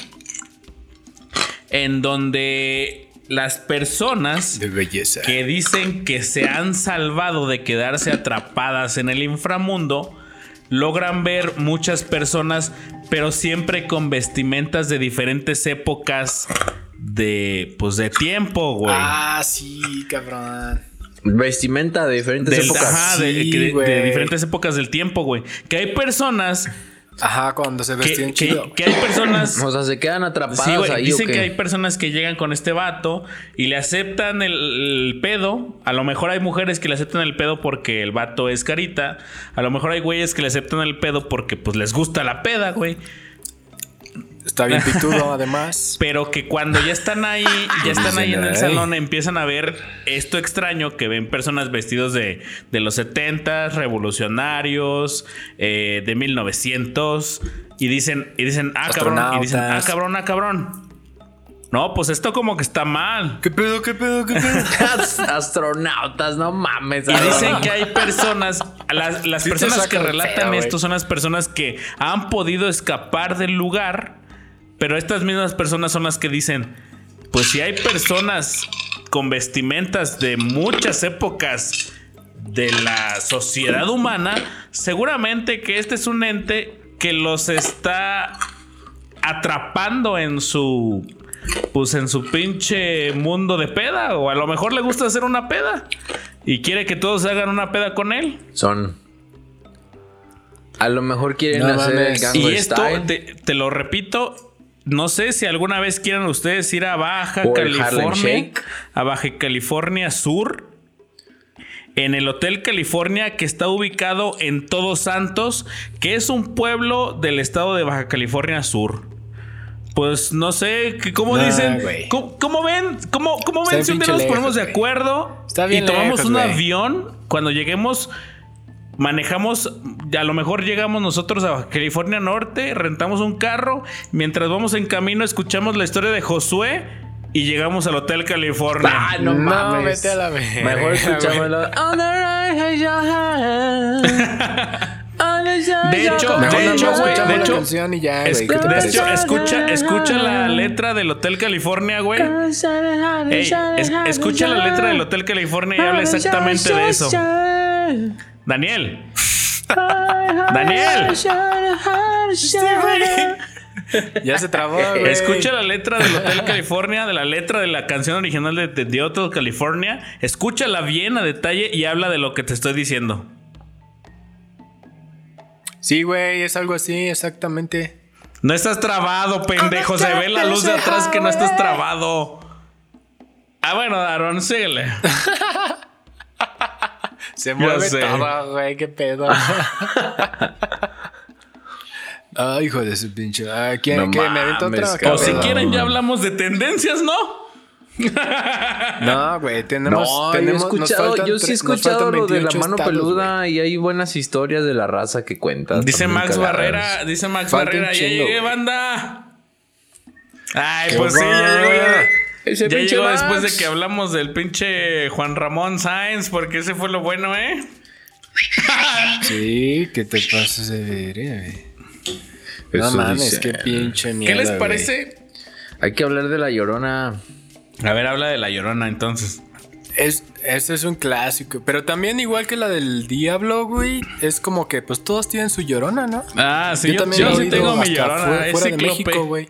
[SPEAKER 3] en donde las personas
[SPEAKER 2] De belleza.
[SPEAKER 3] que dicen que se han salvado de quedarse atrapadas en el inframundo logran ver muchas personas, pero siempre con vestimentas de diferentes épocas de pues de tiempo, güey.
[SPEAKER 2] Ah, sí, cabrón.
[SPEAKER 1] Vestimenta de diferentes
[SPEAKER 3] Del-
[SPEAKER 1] épocas.
[SPEAKER 3] ajá, de,
[SPEAKER 2] Sí,
[SPEAKER 3] de- de
[SPEAKER 2] güey.
[SPEAKER 3] diferentes épocas del tiempo, güey. Que hay personas
[SPEAKER 2] Ajá, cuando se vestían
[SPEAKER 3] que,
[SPEAKER 2] chido.
[SPEAKER 3] que, que hay personas
[SPEAKER 1] O sea, se quedan atrapadas
[SPEAKER 3] Sí, güey.
[SPEAKER 1] ahí.
[SPEAKER 3] Dicen que hay personas que llegan con este vato y le aceptan el, el pedo. A lo mejor hay mujeres que le aceptan el pedo porque el vato es carita. A lo mejor hay güeyes que le aceptan el pedo porque pues les gusta la peda, güey.
[SPEAKER 2] Está bien pitudo, además.
[SPEAKER 3] Pero que cuando ya están ahí, ya están ahí en el
[SPEAKER 2] Ay.
[SPEAKER 3] salón, empiezan a ver esto extraño que ven personas vestidos de, de los 70 revolucionarios, eh, de 1900, y dicen, y dicen, ah, cabrón, y dicen, ah, cabrón, ah, cabrón. No, pues esto como que está mal.
[SPEAKER 2] ¿Qué pedo, qué pedo, qué pedo?
[SPEAKER 1] Astronautas, no mames.
[SPEAKER 3] Y dicen que hay personas, las, las
[SPEAKER 2] Sí
[SPEAKER 3] personas que relatan
[SPEAKER 2] feo,
[SPEAKER 3] esto son las personas que han podido escapar del lugar, pero estas mismas personas son las que dicen, pues si hay personas con vestimentas de muchas épocas de la sociedad humana, seguramente que este es un ente que los está atrapando en su pues en su pinche mundo de peda o a lo mejor le gusta hacer una peda y quiere que todos hagan una peda con él.
[SPEAKER 1] Son. A lo mejor quieren
[SPEAKER 2] No
[SPEAKER 1] hacer el. Gangnam
[SPEAKER 3] Y esto
[SPEAKER 1] Style.
[SPEAKER 3] te, te lo repito, no sé si alguna vez quieran ustedes ir a Baja
[SPEAKER 1] O
[SPEAKER 3] California, a Baja California Sur. En el Hotel California que está ubicado en Todos Santos, que es un pueblo del estado de Baja California Sur. Pues no sé, ¿cómo
[SPEAKER 2] Nah,
[SPEAKER 3] dicen? ¿Cómo, cómo ven? ¿Cómo, cómo ven si un día nos ponemos de acuerdo
[SPEAKER 2] Está bien
[SPEAKER 3] y tomamos
[SPEAKER 2] lejos,
[SPEAKER 3] un avión? Cuando lleguemos, manejamos, a lo mejor llegamos nosotros a California Norte, rentamos un carro, mientras vamos en camino escuchamos la historia de Josué y llegamos al Hotel California.
[SPEAKER 1] Ah, no,
[SPEAKER 2] No,
[SPEAKER 1] mames.
[SPEAKER 2] vete a la verga,
[SPEAKER 1] Mejor escuchamos
[SPEAKER 2] güey.
[SPEAKER 1] la. On the right, hey, your hand. On the side,
[SPEAKER 3] De hecho, de
[SPEAKER 2] Mejor
[SPEAKER 3] hecho,
[SPEAKER 2] no
[SPEAKER 3] güey, de hecho,
[SPEAKER 2] canción y ya,
[SPEAKER 3] Es-
[SPEAKER 2] güey. ¿Qué te
[SPEAKER 3] de hecho, escucha, escucha la letra del Hotel California, güey. Ey, es- escucha la letra del Hotel California y habla exactamente de eso. Daniel. Daniel.
[SPEAKER 2] Ya se trabó, güey.
[SPEAKER 3] Escucha la letra del Hotel California, de la letra de la canción original de, de The Hotel California. Escúchala bien a detalle y habla de lo que te estoy diciendo.
[SPEAKER 2] Sí, güey, es algo así, exactamente.
[SPEAKER 3] No estás trabado, pendejo. Se ve la luz de atrás que no estás trabado. Ah, bueno, Aaron, síguele.
[SPEAKER 2] Se mueve todo, güey, qué pedo. Ay, hijo de su pinche. Ay, ¿quién,
[SPEAKER 1] No
[SPEAKER 2] ¿qué? ¿Me aventó otra?
[SPEAKER 3] O
[SPEAKER 2] ¿Qué
[SPEAKER 3] si quieren, ya hablamos de tendencias, ¿no?
[SPEAKER 2] No, güey, tenemos.
[SPEAKER 1] No,
[SPEAKER 2] tenemos
[SPEAKER 1] yo he escuchado,
[SPEAKER 2] faltan
[SPEAKER 1] yo sí he escuchado lo de la
[SPEAKER 2] 28
[SPEAKER 1] mano
[SPEAKER 2] estados,
[SPEAKER 1] peluda y hay buenas historias de la raza que cuentas.
[SPEAKER 3] Dice Max
[SPEAKER 1] cagadas.
[SPEAKER 3] Barrera, dice Max
[SPEAKER 2] Falta
[SPEAKER 3] Barrera, ya llegué, banda. Ay,
[SPEAKER 2] Qué
[SPEAKER 3] pues sí, ya. Ya,
[SPEAKER 1] Ese
[SPEAKER 3] llegó
[SPEAKER 1] Max.
[SPEAKER 3] después de que hablamos del pinche Juan Ramón Sáenz, porque ese fue lo bueno, ¿eh?
[SPEAKER 2] Sí, ¿qué te pasa de ver, güey? No mames,
[SPEAKER 1] dice.
[SPEAKER 2] qué pinche mierda.
[SPEAKER 3] ¿Qué les
[SPEAKER 2] güey.
[SPEAKER 3] parece?
[SPEAKER 1] Hay que hablar de la llorona.
[SPEAKER 3] A ver, habla de la llorona entonces.
[SPEAKER 2] Es, este es un clásico. Pero también, igual que la del diablo, güey, es como que pues todos tienen su llorona, ¿no?
[SPEAKER 3] Ah, sí, yo,
[SPEAKER 2] he
[SPEAKER 3] yo sí tengo mi llorona.
[SPEAKER 2] fuera, fuera de México, güey.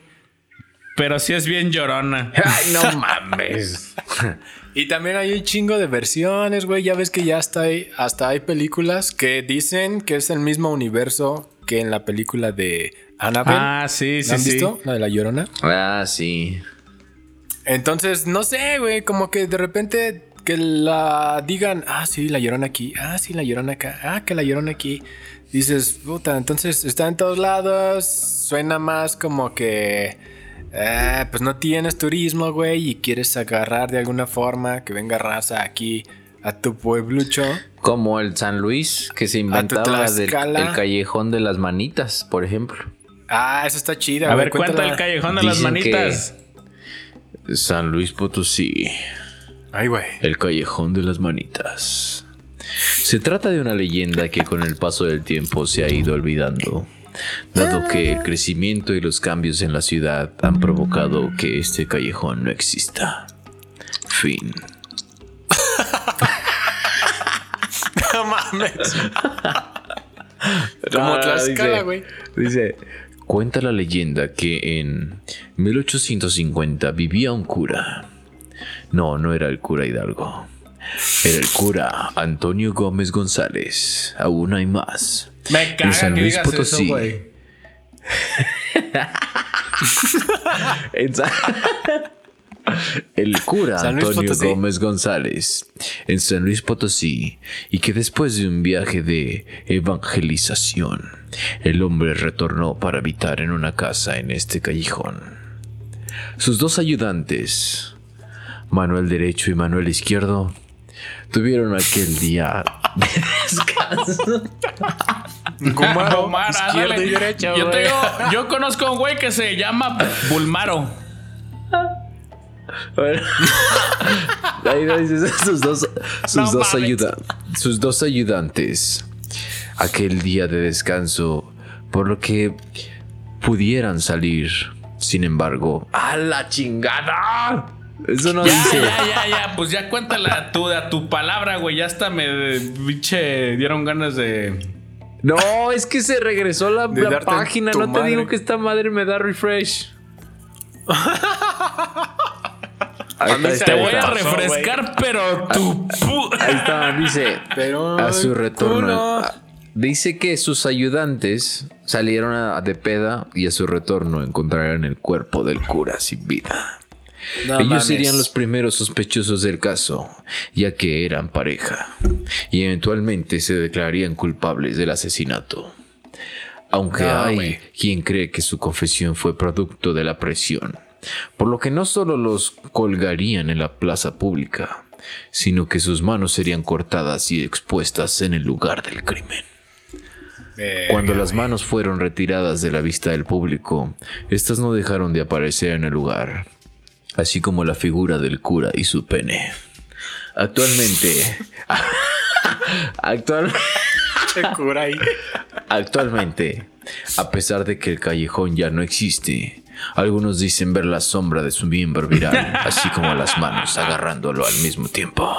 [SPEAKER 3] Pero sí es bien llorona.
[SPEAKER 1] Ay, no mames.
[SPEAKER 2] Y también hay un chingo de versiones, güey. Ya ves que ya hasta hay, hasta hay películas que dicen que es el mismo universo que en la película de Annabelle.
[SPEAKER 3] Ah, sí,
[SPEAKER 2] ¿La
[SPEAKER 3] sí,
[SPEAKER 2] han
[SPEAKER 3] sí.
[SPEAKER 2] visto? La de la llorona.
[SPEAKER 1] Ah, sí.
[SPEAKER 2] Entonces, no sé, güey, como que de repente que la digan, ah, sí, la llorona aquí, ah, sí, la llorona acá, ah, que la llorona aquí. Dices, puta, entonces está en todos lados, suena más como que, eh, pues no tienes turismo, güey, y quieres agarrar de alguna forma que venga raza aquí a tu pueblucho.
[SPEAKER 1] Como el San Luis, que se inventaba del el callejón de las manitas, por ejemplo.
[SPEAKER 2] Ah, eso está chida,
[SPEAKER 3] A
[SPEAKER 2] güey.
[SPEAKER 3] ver, cuenta
[SPEAKER 2] cuéntala.
[SPEAKER 3] el callejón de las
[SPEAKER 1] que-
[SPEAKER 3] manitas.
[SPEAKER 1] San Luis Potosí,
[SPEAKER 2] Ay, güey.
[SPEAKER 1] el callejón de las manitas. Se trata de una leyenda que con el paso del tiempo se ha ido olvidando, dado que el crecimiento y los cambios en la ciudad han provocado que este callejón no exista. Fin.
[SPEAKER 2] No mames. Como
[SPEAKER 1] Ah,
[SPEAKER 2] Tlaxcala, güey.
[SPEAKER 1] Dice, cuenta la leyenda que en 1850 vivía un cura. No, no era el cura Hidalgo. Era el cura Antonio Gómez González. Aún hay más.
[SPEAKER 3] Me
[SPEAKER 1] En San
[SPEAKER 3] que
[SPEAKER 1] Luis
[SPEAKER 3] eso,
[SPEAKER 1] Potosí.
[SPEAKER 3] güey.
[SPEAKER 1] En Sa- El cura Antonio
[SPEAKER 2] Potosí.
[SPEAKER 1] Gómez González en San Luis Potosí y que después de un viaje de evangelización, el hombre retornó para habitar en una casa en este callejón. Sus dos ayudantes, Manuel derecho y Manuel izquierdo, tuvieron aquel día de descanso.
[SPEAKER 2] Gumaro, izquierdo
[SPEAKER 3] dale.
[SPEAKER 2] y derecho,
[SPEAKER 3] yo, tengo, yo conozco a un güey que se llama Bulmaro.
[SPEAKER 1] Bueno, ahí dices, sus dos, sus,
[SPEAKER 3] No
[SPEAKER 1] dos ayuda- sus dos ayudantes aquel día de descanso, por lo que pudieran salir. Sin embargo, ¡a la chingada! Eso no
[SPEAKER 3] Ya,
[SPEAKER 1] dice.
[SPEAKER 3] ya, ya, ya. Pues ya cuéntala tu, a tu palabra, güey. Ya hasta me dieron ganas de.
[SPEAKER 1] No, es que se regresó la, página. No te
[SPEAKER 2] madre.
[SPEAKER 1] digo que esta madre me da refresh. Ahí está,
[SPEAKER 3] Te voy a refrescar, pero tu. pu-
[SPEAKER 1] Ahí está, dice.
[SPEAKER 2] Pero
[SPEAKER 1] a su retorno.
[SPEAKER 2] culo.
[SPEAKER 1] a- Dice que sus ayudantes salieron a- de peda y a su retorno encontraron el cuerpo del cura sin vida.
[SPEAKER 2] No
[SPEAKER 1] Ellos
[SPEAKER 2] mames.
[SPEAKER 1] serían los primeros sospechosos del caso, ya que eran pareja, y eventualmente se declararían culpables del asesinato. Aunque
[SPEAKER 2] No,
[SPEAKER 1] hay quien cree que su confesión fue producto de la presión, por lo que no solo los colgarían en la plaza pública, sino que sus manos serían cortadas y expuestas en el lugar del crimen. Cuando las manos fueron retiradas de la vista del público, estas no dejaron de aparecer en el lugar, así como la figura del cura y su pene. Actualmente, actual-
[SPEAKER 2] El cura ahí.
[SPEAKER 1] actualmente, a pesar de que el callejón ya no existe, algunos dicen ver la sombra de su miembro viral, así como las manos agarrándolo al mismo tiempo.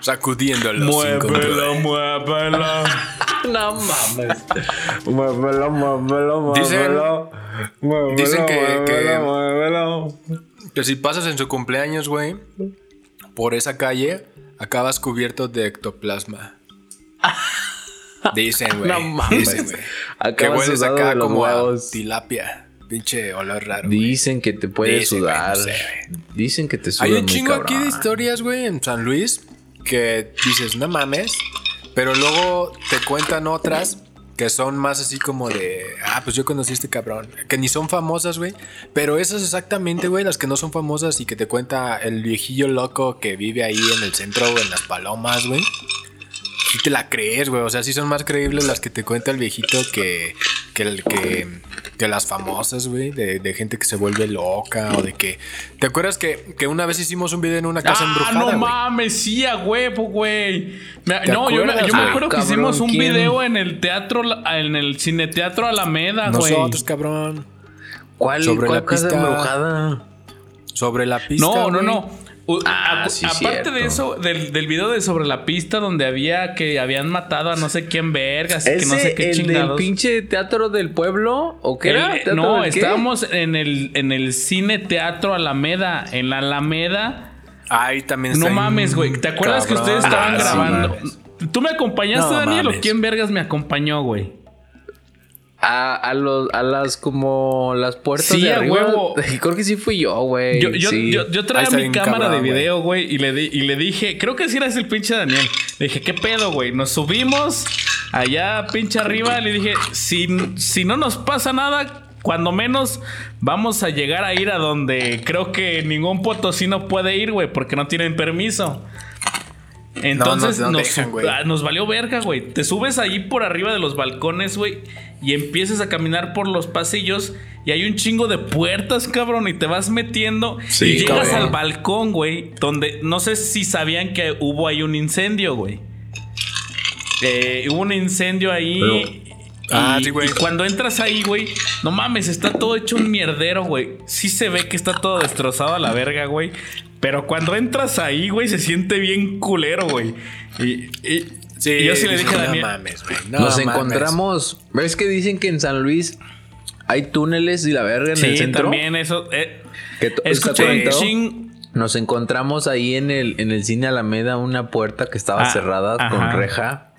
[SPEAKER 2] Sacudiéndolo. control.
[SPEAKER 3] muévelo.
[SPEAKER 1] No mames. Muévelo, muévelo,
[SPEAKER 2] Dicen-
[SPEAKER 1] muévelo. Muévelo,
[SPEAKER 2] dicen que- que-
[SPEAKER 1] muévelo.
[SPEAKER 2] Que si pasas en su cumpleaños, güey, por esa calle, acabas cubierto de ectoplasma. Dicen, güey.
[SPEAKER 1] No mames.
[SPEAKER 2] Dicen, güey. Que
[SPEAKER 1] Acabas
[SPEAKER 2] hueles
[SPEAKER 1] sudado
[SPEAKER 2] acá
[SPEAKER 1] de los
[SPEAKER 2] como a tilapia. Pinche olor raro. güey.
[SPEAKER 1] Dicen que te
[SPEAKER 2] Dicen, güey,
[SPEAKER 1] sudar.
[SPEAKER 2] no sé,
[SPEAKER 1] Dicen que te sudas
[SPEAKER 2] Hay un
[SPEAKER 1] muy
[SPEAKER 2] chingo aquí de historias, güey, en San Luis que dices, no mames, pero luego te cuentan otras que son más así como de, ah, pues yo conocí a este cabrón, que ni son famosas, güey, pero esas exactamente, güey, las que no son famosas y que te cuenta el viejillo loco que vive ahí en el centro o en las palomas, güey. Sí te la crees, güey, o sea, sí son más creíbles las que te cuenta el viejito que que, que, que las famosas, güey, de, de gente que se vuelve loca o de que... ¿Te acuerdas que, que una vez hicimos un video en una casa
[SPEAKER 3] ah,
[SPEAKER 2] embrujada,
[SPEAKER 3] no mames, sí, a huevo, güey. Me-
[SPEAKER 2] ¿Te
[SPEAKER 3] No, yo, me- yo acuerdo que
[SPEAKER 1] Cabrón,
[SPEAKER 3] hicimos un
[SPEAKER 1] ¿quién?
[SPEAKER 3] video en el teatro, en el cineteatro Alameda, güey.
[SPEAKER 2] Nosotros, cabrón.
[SPEAKER 1] ¿Cuál,
[SPEAKER 2] Sobre
[SPEAKER 1] cuál
[SPEAKER 2] la
[SPEAKER 1] casa
[SPEAKER 2] pista.
[SPEAKER 1] embrujada?
[SPEAKER 2] Sobre la pista,
[SPEAKER 3] No, no, no. U-
[SPEAKER 1] Ah,
[SPEAKER 3] a-
[SPEAKER 1] sí,
[SPEAKER 3] aparte de eso, del, del video de sobre la pista donde había que habían matado a no sé quién vergas y que no sé
[SPEAKER 1] ¿Ese,
[SPEAKER 3] qué
[SPEAKER 1] el del
[SPEAKER 3] chingados.
[SPEAKER 1] pinche teatro del pueblo? ¿O qué era?
[SPEAKER 3] El-
[SPEAKER 1] ¿Teatro
[SPEAKER 3] no,
[SPEAKER 1] qué?
[SPEAKER 3] estábamos en el, en el cine teatro Alameda. En la Alameda.
[SPEAKER 2] Ahí también
[SPEAKER 3] No mames, güey. ¿Te acuerdas que ustedes estaban
[SPEAKER 1] Ah,
[SPEAKER 3] grabando? ¿Tú me acompañaste,
[SPEAKER 2] No
[SPEAKER 3] Daniel,
[SPEAKER 2] mames.
[SPEAKER 3] o quién vergas me acompañó, güey?
[SPEAKER 1] A, a, los, a las como las puertas
[SPEAKER 3] Sí,
[SPEAKER 1] de arriba.
[SPEAKER 3] huevo.
[SPEAKER 1] Creo que sí fui yo, güey.
[SPEAKER 3] Yo, yo,
[SPEAKER 1] sí.
[SPEAKER 3] yo, traía mi cámara
[SPEAKER 2] cabrón,
[SPEAKER 3] de video, güey, y le, di- y le dije, creo que sí era ese el pinche Daniel. Le dije, ¿qué pedo, güey? Nos subimos allá, pinche arriba. Le dije, si, si no nos pasa nada, cuando menos vamos a llegar a ir a donde creo que ningún potosino puede ir, güey, porque no tienen permiso. Entonces
[SPEAKER 2] no
[SPEAKER 3] nos,
[SPEAKER 2] dejan, güey.
[SPEAKER 3] ah, nos valió verga, güey. Te subes ahí por arriba de los balcones, güey, y empiezas a caminar por los pasillos y hay un chingo de puertas, cabrón, y te vas metiendo
[SPEAKER 1] Sí,
[SPEAKER 3] y llegas
[SPEAKER 1] cabrón.
[SPEAKER 3] al balcón, güey, donde no sé si sabían que hubo ahí un incendio, güey. Eh, hubo un incendio ahí.
[SPEAKER 1] Pero-
[SPEAKER 3] y-
[SPEAKER 2] Ah, sí, güey.
[SPEAKER 3] y cuando entras ahí, güey, no mames, está todo hecho un mierdero, güey. Sí se ve que está todo destrozado a la verga, güey. Pero cuando entras ahí, güey, se siente bien culero, güey. Y, y-
[SPEAKER 2] Sí,
[SPEAKER 3] y yo sí le dije a
[SPEAKER 2] no
[SPEAKER 3] Daniel.
[SPEAKER 2] mames, güey. No
[SPEAKER 1] Nos
[SPEAKER 2] mames.
[SPEAKER 1] encontramos. ¿Ves que dicen que en San Luis hay túneles y la verga en el
[SPEAKER 3] Sí,
[SPEAKER 1] centro?
[SPEAKER 3] también eso. eh,
[SPEAKER 1] Que
[SPEAKER 3] escuché.
[SPEAKER 1] Nos encontramos ahí en el, en el cine Alameda una puerta que estaba
[SPEAKER 3] Ah,
[SPEAKER 1] cerrada
[SPEAKER 3] ajá.
[SPEAKER 1] con reja,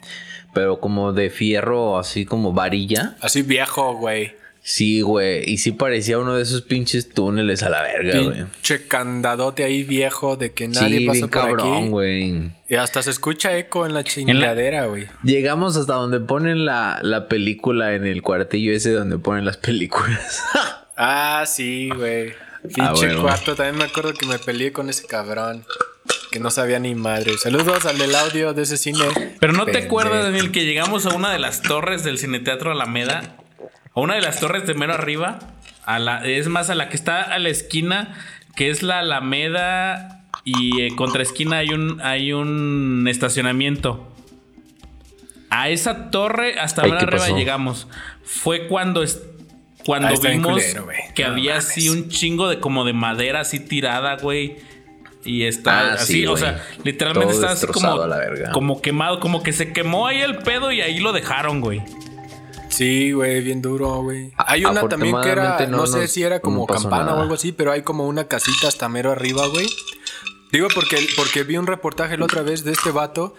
[SPEAKER 1] pero como de fierro, así como varilla.
[SPEAKER 2] Así viejo, güey.
[SPEAKER 1] Sí, güey. Y sí parecía uno de esos pinches túneles a la verga, güey.
[SPEAKER 2] Pinche candadote ahí viejo de que nadie
[SPEAKER 1] Sí,
[SPEAKER 2] pasa
[SPEAKER 1] bien
[SPEAKER 2] por
[SPEAKER 1] cabrón,
[SPEAKER 2] aquí.
[SPEAKER 1] güey.
[SPEAKER 2] Y hasta se escucha eco en la chingadera, güey.
[SPEAKER 1] Llegamos hasta donde ponen la, la película en el cuartillo ese donde ponen las películas.
[SPEAKER 2] Ah, sí, güey. Pinche
[SPEAKER 1] Ah, bueno.
[SPEAKER 2] cuarto. También me acuerdo que me peleé con ese cabrón. Que no sabía ni madre. Saludos al del audio de ese cine.
[SPEAKER 3] Pero no te acuerdas, Daniel, que llegamos a una de las torres del Cineteatro Alameda. A una de las torres de mero arriba. A la, es más, a la que está a la esquina, que es la Alameda. Y eh, contra esquina hay un, hay un estacionamiento. A esa torre, hasta
[SPEAKER 1] Ay,
[SPEAKER 3] mero
[SPEAKER 1] ¿qué
[SPEAKER 3] arriba
[SPEAKER 1] pasó?
[SPEAKER 3] llegamos. Fue cuando, cuando
[SPEAKER 2] Ah,
[SPEAKER 3] vimos
[SPEAKER 2] culero,
[SPEAKER 3] que
[SPEAKER 2] No
[SPEAKER 3] había
[SPEAKER 2] mames.
[SPEAKER 3] así un chingo de como de madera así tirada, güey. Y está
[SPEAKER 1] Ah,
[SPEAKER 3] así,
[SPEAKER 1] sí,
[SPEAKER 3] o sea, literalmente está así como quemado, como que se quemó ahí el pedo y ahí lo dejaron, güey.
[SPEAKER 2] Sí, güey, bien duro, güey. Hay una también que era, no,
[SPEAKER 1] no
[SPEAKER 2] sé
[SPEAKER 1] nos-
[SPEAKER 2] si era como
[SPEAKER 1] no
[SPEAKER 2] campana
[SPEAKER 1] nada.
[SPEAKER 2] o algo así, pero hay como una casita hasta mero arriba, güey. Digo porque, porque vi un reportaje la otra vez de este vato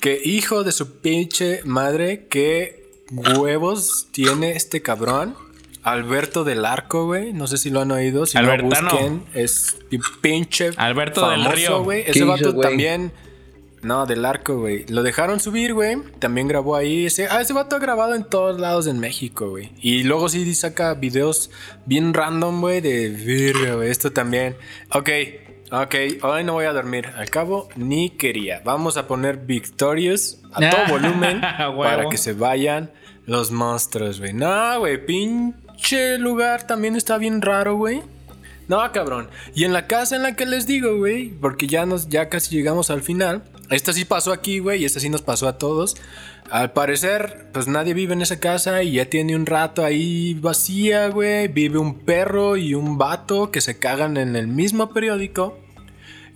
[SPEAKER 2] que hijo de su pinche madre, qué huevos tiene este cabrón. Alberto del Arco, güey. No sé si lo han oído. Si
[SPEAKER 3] Albertano.
[SPEAKER 2] no busquen, es pi- pinche
[SPEAKER 3] Alberto del Río.
[SPEAKER 2] güey.
[SPEAKER 1] ¿Qué
[SPEAKER 2] Ese vato también no, del arco, güey. Lo dejaron subir, güey. También grabó ahí. Ese, ah, ese vato ha grabado en todos lados en México, güey. Y luego sí saca videos bien random, güey, de virga, güey. Esto también. Ok, ok. Hoy no voy a dormir. Al cabo, ni quería. Vamos a poner Victorious a todo volumen
[SPEAKER 3] Huevo.
[SPEAKER 2] para que se vayan los monstruos, güey. No, güey, pinche lugar también está bien raro, güey. No, cabrón. Y en la casa en la que les digo, güey, porque ya nos ya casi llegamos al final. Esta sí pasó aquí, güey, y esta sí nos pasó a todos. Al parecer, pues nadie vive en esa casa y ya tiene un rato ahí vacía, güey. Vive un perro y un vato que se cagan en el mismo periódico.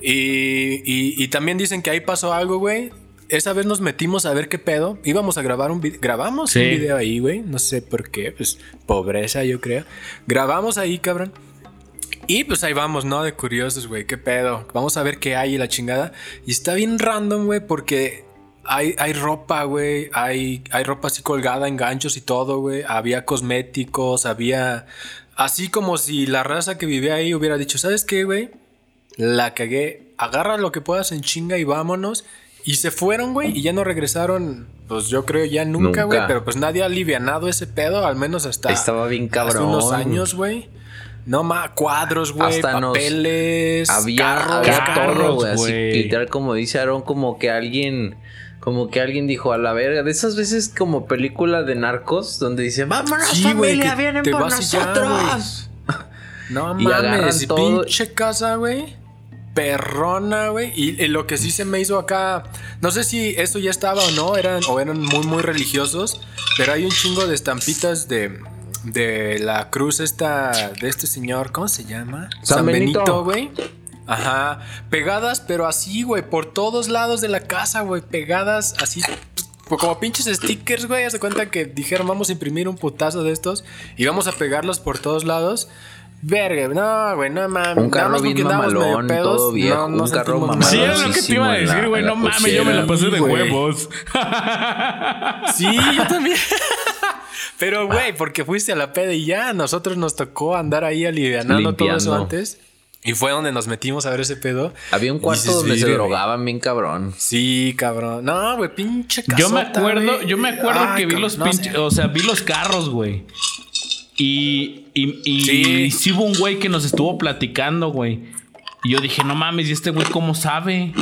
[SPEAKER 2] Y, y- y también dicen que ahí pasó algo, güey. Esa vez nos metimos a ver qué pedo. Íbamos a grabar un video. Grabamos
[SPEAKER 3] Sí.
[SPEAKER 2] un video ahí, güey. No sé por qué. Pues pobreza, yo creo. Grabamos ahí, cabrón. Y pues ahí vamos, ¿no? De curiosos, güey. ¿Qué pedo? Vamos a ver qué hay y la chingada. Y está bien random, güey, porque hay, hay ropa, güey. Hay, hay ropa así colgada en ganchos y todo, güey. Había cosméticos, había... Así como si la raza que vivía ahí hubiera dicho, ¿sabes qué, güey? La cagué. Agarra lo que puedas en chinga y vámonos. Y se fueron, güey, y ya no regresaron, pues yo creo ya nunca, güey. Pero pues nadie ha alivianado ese pedo, al menos hasta...
[SPEAKER 1] Estaba bien
[SPEAKER 2] Hace
[SPEAKER 1] cabrón.
[SPEAKER 2] unos años, güey. No más, cuadros, güey,
[SPEAKER 1] Hasta nos-
[SPEAKER 2] papeles,
[SPEAKER 1] Había,
[SPEAKER 2] carros,
[SPEAKER 1] había
[SPEAKER 3] carros,
[SPEAKER 1] todo, güey. Así, literal, como dice Aaron, como que alguien Como que alguien dijo a la verga, de esas veces como película de narcos donde dicen, vámonos
[SPEAKER 2] Sí,
[SPEAKER 1] familia,
[SPEAKER 2] que
[SPEAKER 1] vienen por
[SPEAKER 2] ya,
[SPEAKER 1] nosotros.
[SPEAKER 2] No
[SPEAKER 1] Y
[SPEAKER 2] mames,
[SPEAKER 1] todo.
[SPEAKER 2] pinche casa, güey. Perrona, güey. Y, y lo que sí se me hizo acá, no sé si eso ya estaba o no, eran o eran muy muy religiosos, pero hay un chingo de estampitas de de la cruz esta de este señor, ¿cómo se llama?
[SPEAKER 1] San Benito.
[SPEAKER 2] güey. Ajá, pegadas, pero así, güey, por todos lados de la casa, güey, pegadas así pues, como pinches stickers, güey. Haz de cuenta que dijeron, vamos a imprimir un putazo de estos y vamos a pegarlos por todos lados. Verga, no, güey, no mames.
[SPEAKER 1] Un carro bien mamalón, todo viejo, un carro mamalón.
[SPEAKER 3] Sí, es lo que te iba a decir, güey. No mames, yo me la pasé de huevos.
[SPEAKER 2] Sí, yo también. Pero, güey, porque fuiste a la peda y ya, nosotros nos tocó andar ahí alivianando todo eso antes. Y fue donde nos metimos a ver ese pedo.
[SPEAKER 1] Había un
[SPEAKER 2] Y
[SPEAKER 1] cuarto
[SPEAKER 2] dices,
[SPEAKER 1] donde se drogaban bien cabrón.
[SPEAKER 2] Sí, cabrón. No, güey, pinche
[SPEAKER 3] Yo me
[SPEAKER 2] casota,
[SPEAKER 3] acuerdo,
[SPEAKER 2] güey.
[SPEAKER 3] yo me acuerdo
[SPEAKER 2] Ay,
[SPEAKER 3] que vi
[SPEAKER 2] cabrón,
[SPEAKER 3] los
[SPEAKER 2] no
[SPEAKER 3] pinches,
[SPEAKER 2] sé.
[SPEAKER 3] o sea, vi los carros, güey. Y, y, y
[SPEAKER 2] Sí.
[SPEAKER 3] sí hubo un güey que nos estuvo platicando, güey. Y yo dije, no mames, ¿y este güey cómo sabe?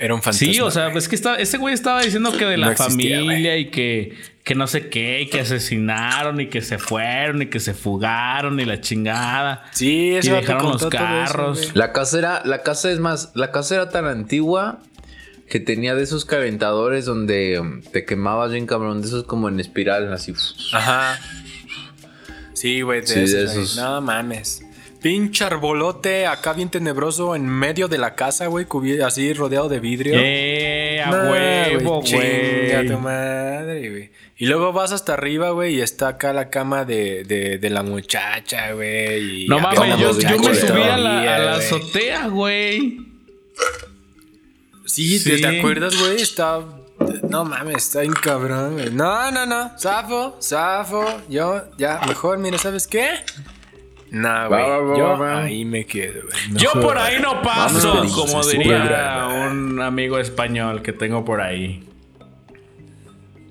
[SPEAKER 2] Era un fantasma.
[SPEAKER 3] Sí, o sea, es que estaba, ese güey estaba diciendo que de la
[SPEAKER 2] No existía,
[SPEAKER 3] familia y que, que no sé qué, y que asesinaron y que se fueron y que se fugaron y la chingada.
[SPEAKER 2] Sí,
[SPEAKER 3] y
[SPEAKER 2] ese vato
[SPEAKER 3] dejaron los
[SPEAKER 2] eso,
[SPEAKER 3] carros.
[SPEAKER 1] La casa era, la casa es más, la casa era tan antigua que tenía de esos calentadores donde um, te quemabas bien cabrón, de esos como en espiral, así.
[SPEAKER 2] Ajá. Sí, güey, de,
[SPEAKER 1] Sí,
[SPEAKER 2] esos. No mames. Pinche arbolote acá bien tenebroso en medio de la casa, güey, así rodeado de vidrio.
[SPEAKER 3] Eh, a huevo,
[SPEAKER 2] tu madre, güey. Y luego vas hasta arriba, güey, y está acá la cama de, de, de la muchacha, güey.
[SPEAKER 3] No mames, yo, me subí a la,
[SPEAKER 2] todavía,
[SPEAKER 3] a la azotea, güey.
[SPEAKER 2] Sí, ¿te,
[SPEAKER 3] Sí.
[SPEAKER 2] te acuerdas, güey? Está. No mames, está bien cabrón, güey. No, no, no. Zafo, zafo. Yo, ya, mejor, mira, ¿sabes qué? No, güey.
[SPEAKER 1] Va,
[SPEAKER 2] Yo
[SPEAKER 1] va, va.
[SPEAKER 2] ahí me quedo, güey.
[SPEAKER 3] Yo por ahí no paso,
[SPEAKER 2] Vamos,
[SPEAKER 3] como diría un amigo español que tengo por ahí.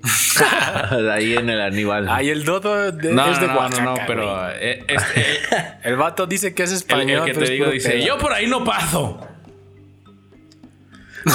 [SPEAKER 1] Ahí en el Aníbal.
[SPEAKER 2] Ay, el dodo de-
[SPEAKER 3] No,
[SPEAKER 2] es de
[SPEAKER 3] no, no,
[SPEAKER 2] Oaxaca,
[SPEAKER 3] no,
[SPEAKER 2] güey.
[SPEAKER 3] pero eh, es- eh,
[SPEAKER 2] El vato dice que es
[SPEAKER 3] el,
[SPEAKER 2] español.
[SPEAKER 3] el que
[SPEAKER 2] pero
[SPEAKER 3] te digo dice,
[SPEAKER 2] pedo.
[SPEAKER 3] yo por ahí no paso.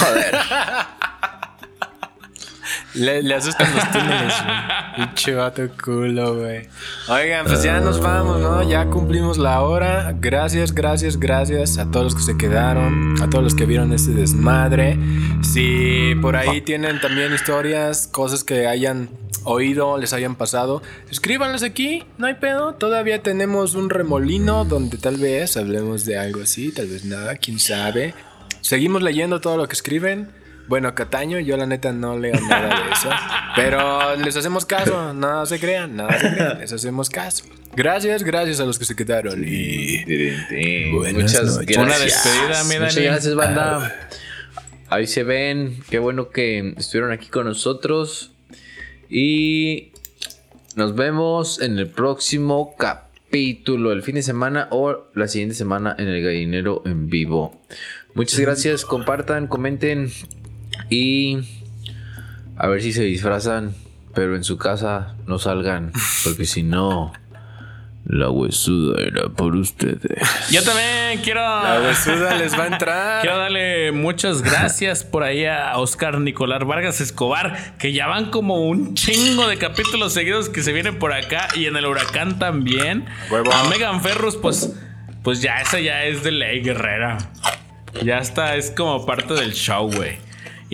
[SPEAKER 2] Le, le asustan los túneles, güey. Pinche vato culo, güey. Oigan, pues ya nos vamos, ¿no? Ya cumplimos la hora. Gracias, gracias, gracias a todos los que se quedaron, a todos los que vieron este desmadre. Si por ahí tienen también historias, cosas que hayan oído, les hayan pasado, escríbanlas aquí, no hay pedo. Todavía tenemos un remolino donde tal vez hablemos de algo así, tal vez nada, quién sabe. Seguimos leyendo todo lo que escriben. Bueno, Cataño, yo la neta no leo nada de eso. Pero les hacemos caso, no se crean, no se crean, les hacemos caso. Gracias, gracias a los que se quedaron. Y Buenas
[SPEAKER 1] Muchas
[SPEAKER 2] noches.
[SPEAKER 1] gracias.
[SPEAKER 3] Una despedida, mi
[SPEAKER 1] Muchas
[SPEAKER 3] Dani.
[SPEAKER 1] gracias, banda. Ahí se ven. Qué bueno que estuvieron aquí con nosotros. Y nos vemos en el próximo capítulo, el fin de semana o la siguiente semana en el gallinero en vivo. Muchas gracias. Compartan, comenten. Y a ver si se disfrazan. Pero en su casa no salgan. Porque si no, la huesuda era por ustedes.
[SPEAKER 3] Yo también quiero...
[SPEAKER 2] la besuda les va a entrar.
[SPEAKER 3] Quiero darle muchas gracias por ahí a Oscar Nicolás Vargas Escobar, que ya van como un chingo de capítulos seguidos que se vienen por acá y en el huracán también.
[SPEAKER 2] Huevo.
[SPEAKER 3] A Megan Ferrus, pues, pues ya esa ya es de ley guerrera. Ya está, es como parte del show, güey.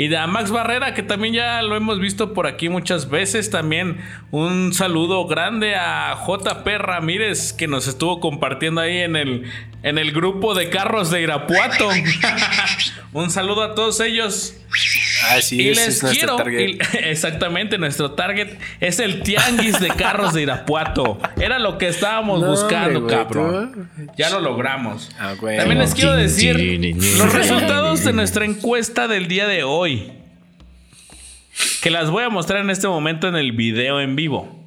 [SPEAKER 3] Y de a Max Barrera, que también ya lo hemos visto por aquí muchas veces. También un saludo grande a JP Ramírez, que nos estuvo compartiendo ahí en el, en el grupo de carros de Irapuato. un saludo a todos ellos.
[SPEAKER 2] Así
[SPEAKER 3] y
[SPEAKER 2] es,
[SPEAKER 3] les
[SPEAKER 2] es nuestro
[SPEAKER 3] quiero.
[SPEAKER 2] target.
[SPEAKER 3] y- exactamente, nuestro target es el tianguis de carros de Irapuato. Era lo que estábamos
[SPEAKER 2] No,
[SPEAKER 3] buscando,
[SPEAKER 2] hombre, güey,
[SPEAKER 3] cabrón. Ya lo logramos.
[SPEAKER 2] Ah, güey.
[SPEAKER 3] También les quiero decir los resultados de nuestra encuesta del día de hoy. Que las voy a mostrar en este momento en el video en vivo.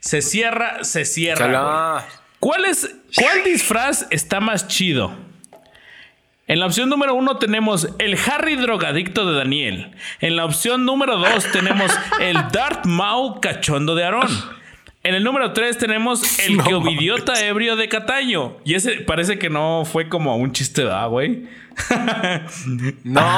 [SPEAKER 3] Se cierra, se cierra. ¿Cuál, es, ¿Cuál disfraz está más chido? En la opción número uno tenemos el Harry drogadicto de Daniel. En la opción número dos tenemos el Darth Maul cachondo de Aarón. En el número tres tenemos el que ovidiota ebrio de Cataño. Y ese parece que no fue como un chiste, ¿verdad, güey?
[SPEAKER 2] No.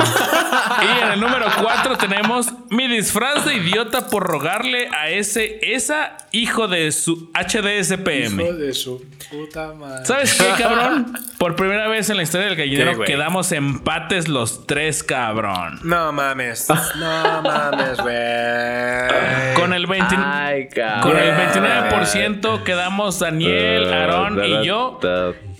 [SPEAKER 3] Y en el número 4 tenemos mi disfraz de idiota por rogarle a ese, esa hijo de su HDSPM.
[SPEAKER 2] Hijo de su puta madre.
[SPEAKER 3] ¿Sabes qué, cabrón? Por primera vez en la historia del
[SPEAKER 2] ¿Qué,
[SPEAKER 3] gallinero quedamos empates los tres, cabrón.
[SPEAKER 2] No mames. No mames, güey.
[SPEAKER 3] Con el 20
[SPEAKER 1] Ay, cabrón.
[SPEAKER 3] Con el 29% quedamos Daniel, Aarón y yo.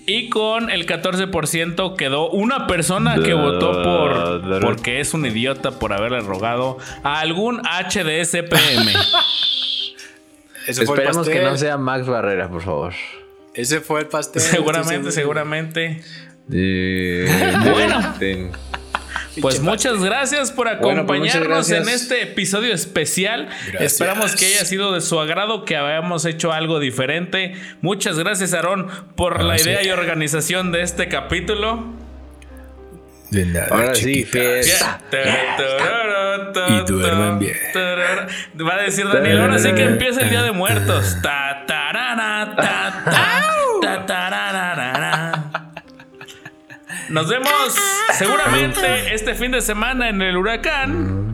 [SPEAKER 3] Y con el 14% quedó una persona que votó por porque es un idiota por haberle rogado a algún HDSPM.
[SPEAKER 1] Esperemos que no sea Max Barrera, por favor.
[SPEAKER 2] Ese fue el pastel.
[SPEAKER 3] seguramente, seguramente. Bueno.
[SPEAKER 1] Ten-
[SPEAKER 3] Pues muchas gracias por
[SPEAKER 1] Bueno, pues
[SPEAKER 3] acompañarnos en este episodio especial.
[SPEAKER 2] Gracias.
[SPEAKER 3] Esperamos que haya sido de su agrado, que hayamos hecho algo diferente. Muchas gracias, Aarón, por la idea y organización de este capítulo.
[SPEAKER 2] De nada,
[SPEAKER 1] Ahora sí,
[SPEAKER 2] chiquitas.
[SPEAKER 1] fiesta.
[SPEAKER 2] Y duermen bien.
[SPEAKER 3] Va a decir Daniel, ahora sí que empieza el Día de Muertos. Ta, tarara, ta, ta, Nos vemos seguramente este fin de semana en el huracán.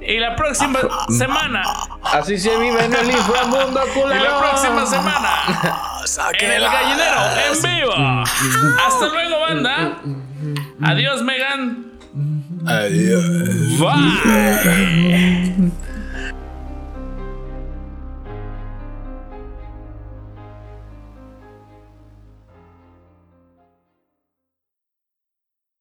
[SPEAKER 3] Y la próxima semana.
[SPEAKER 1] Así se vive en el inframundo,
[SPEAKER 3] Y
[SPEAKER 1] culero.
[SPEAKER 3] la próxima semana. En el gallinero, en vivo. Hasta luego, banda. Adiós, Megan.
[SPEAKER 2] Adiós.
[SPEAKER 3] Bye.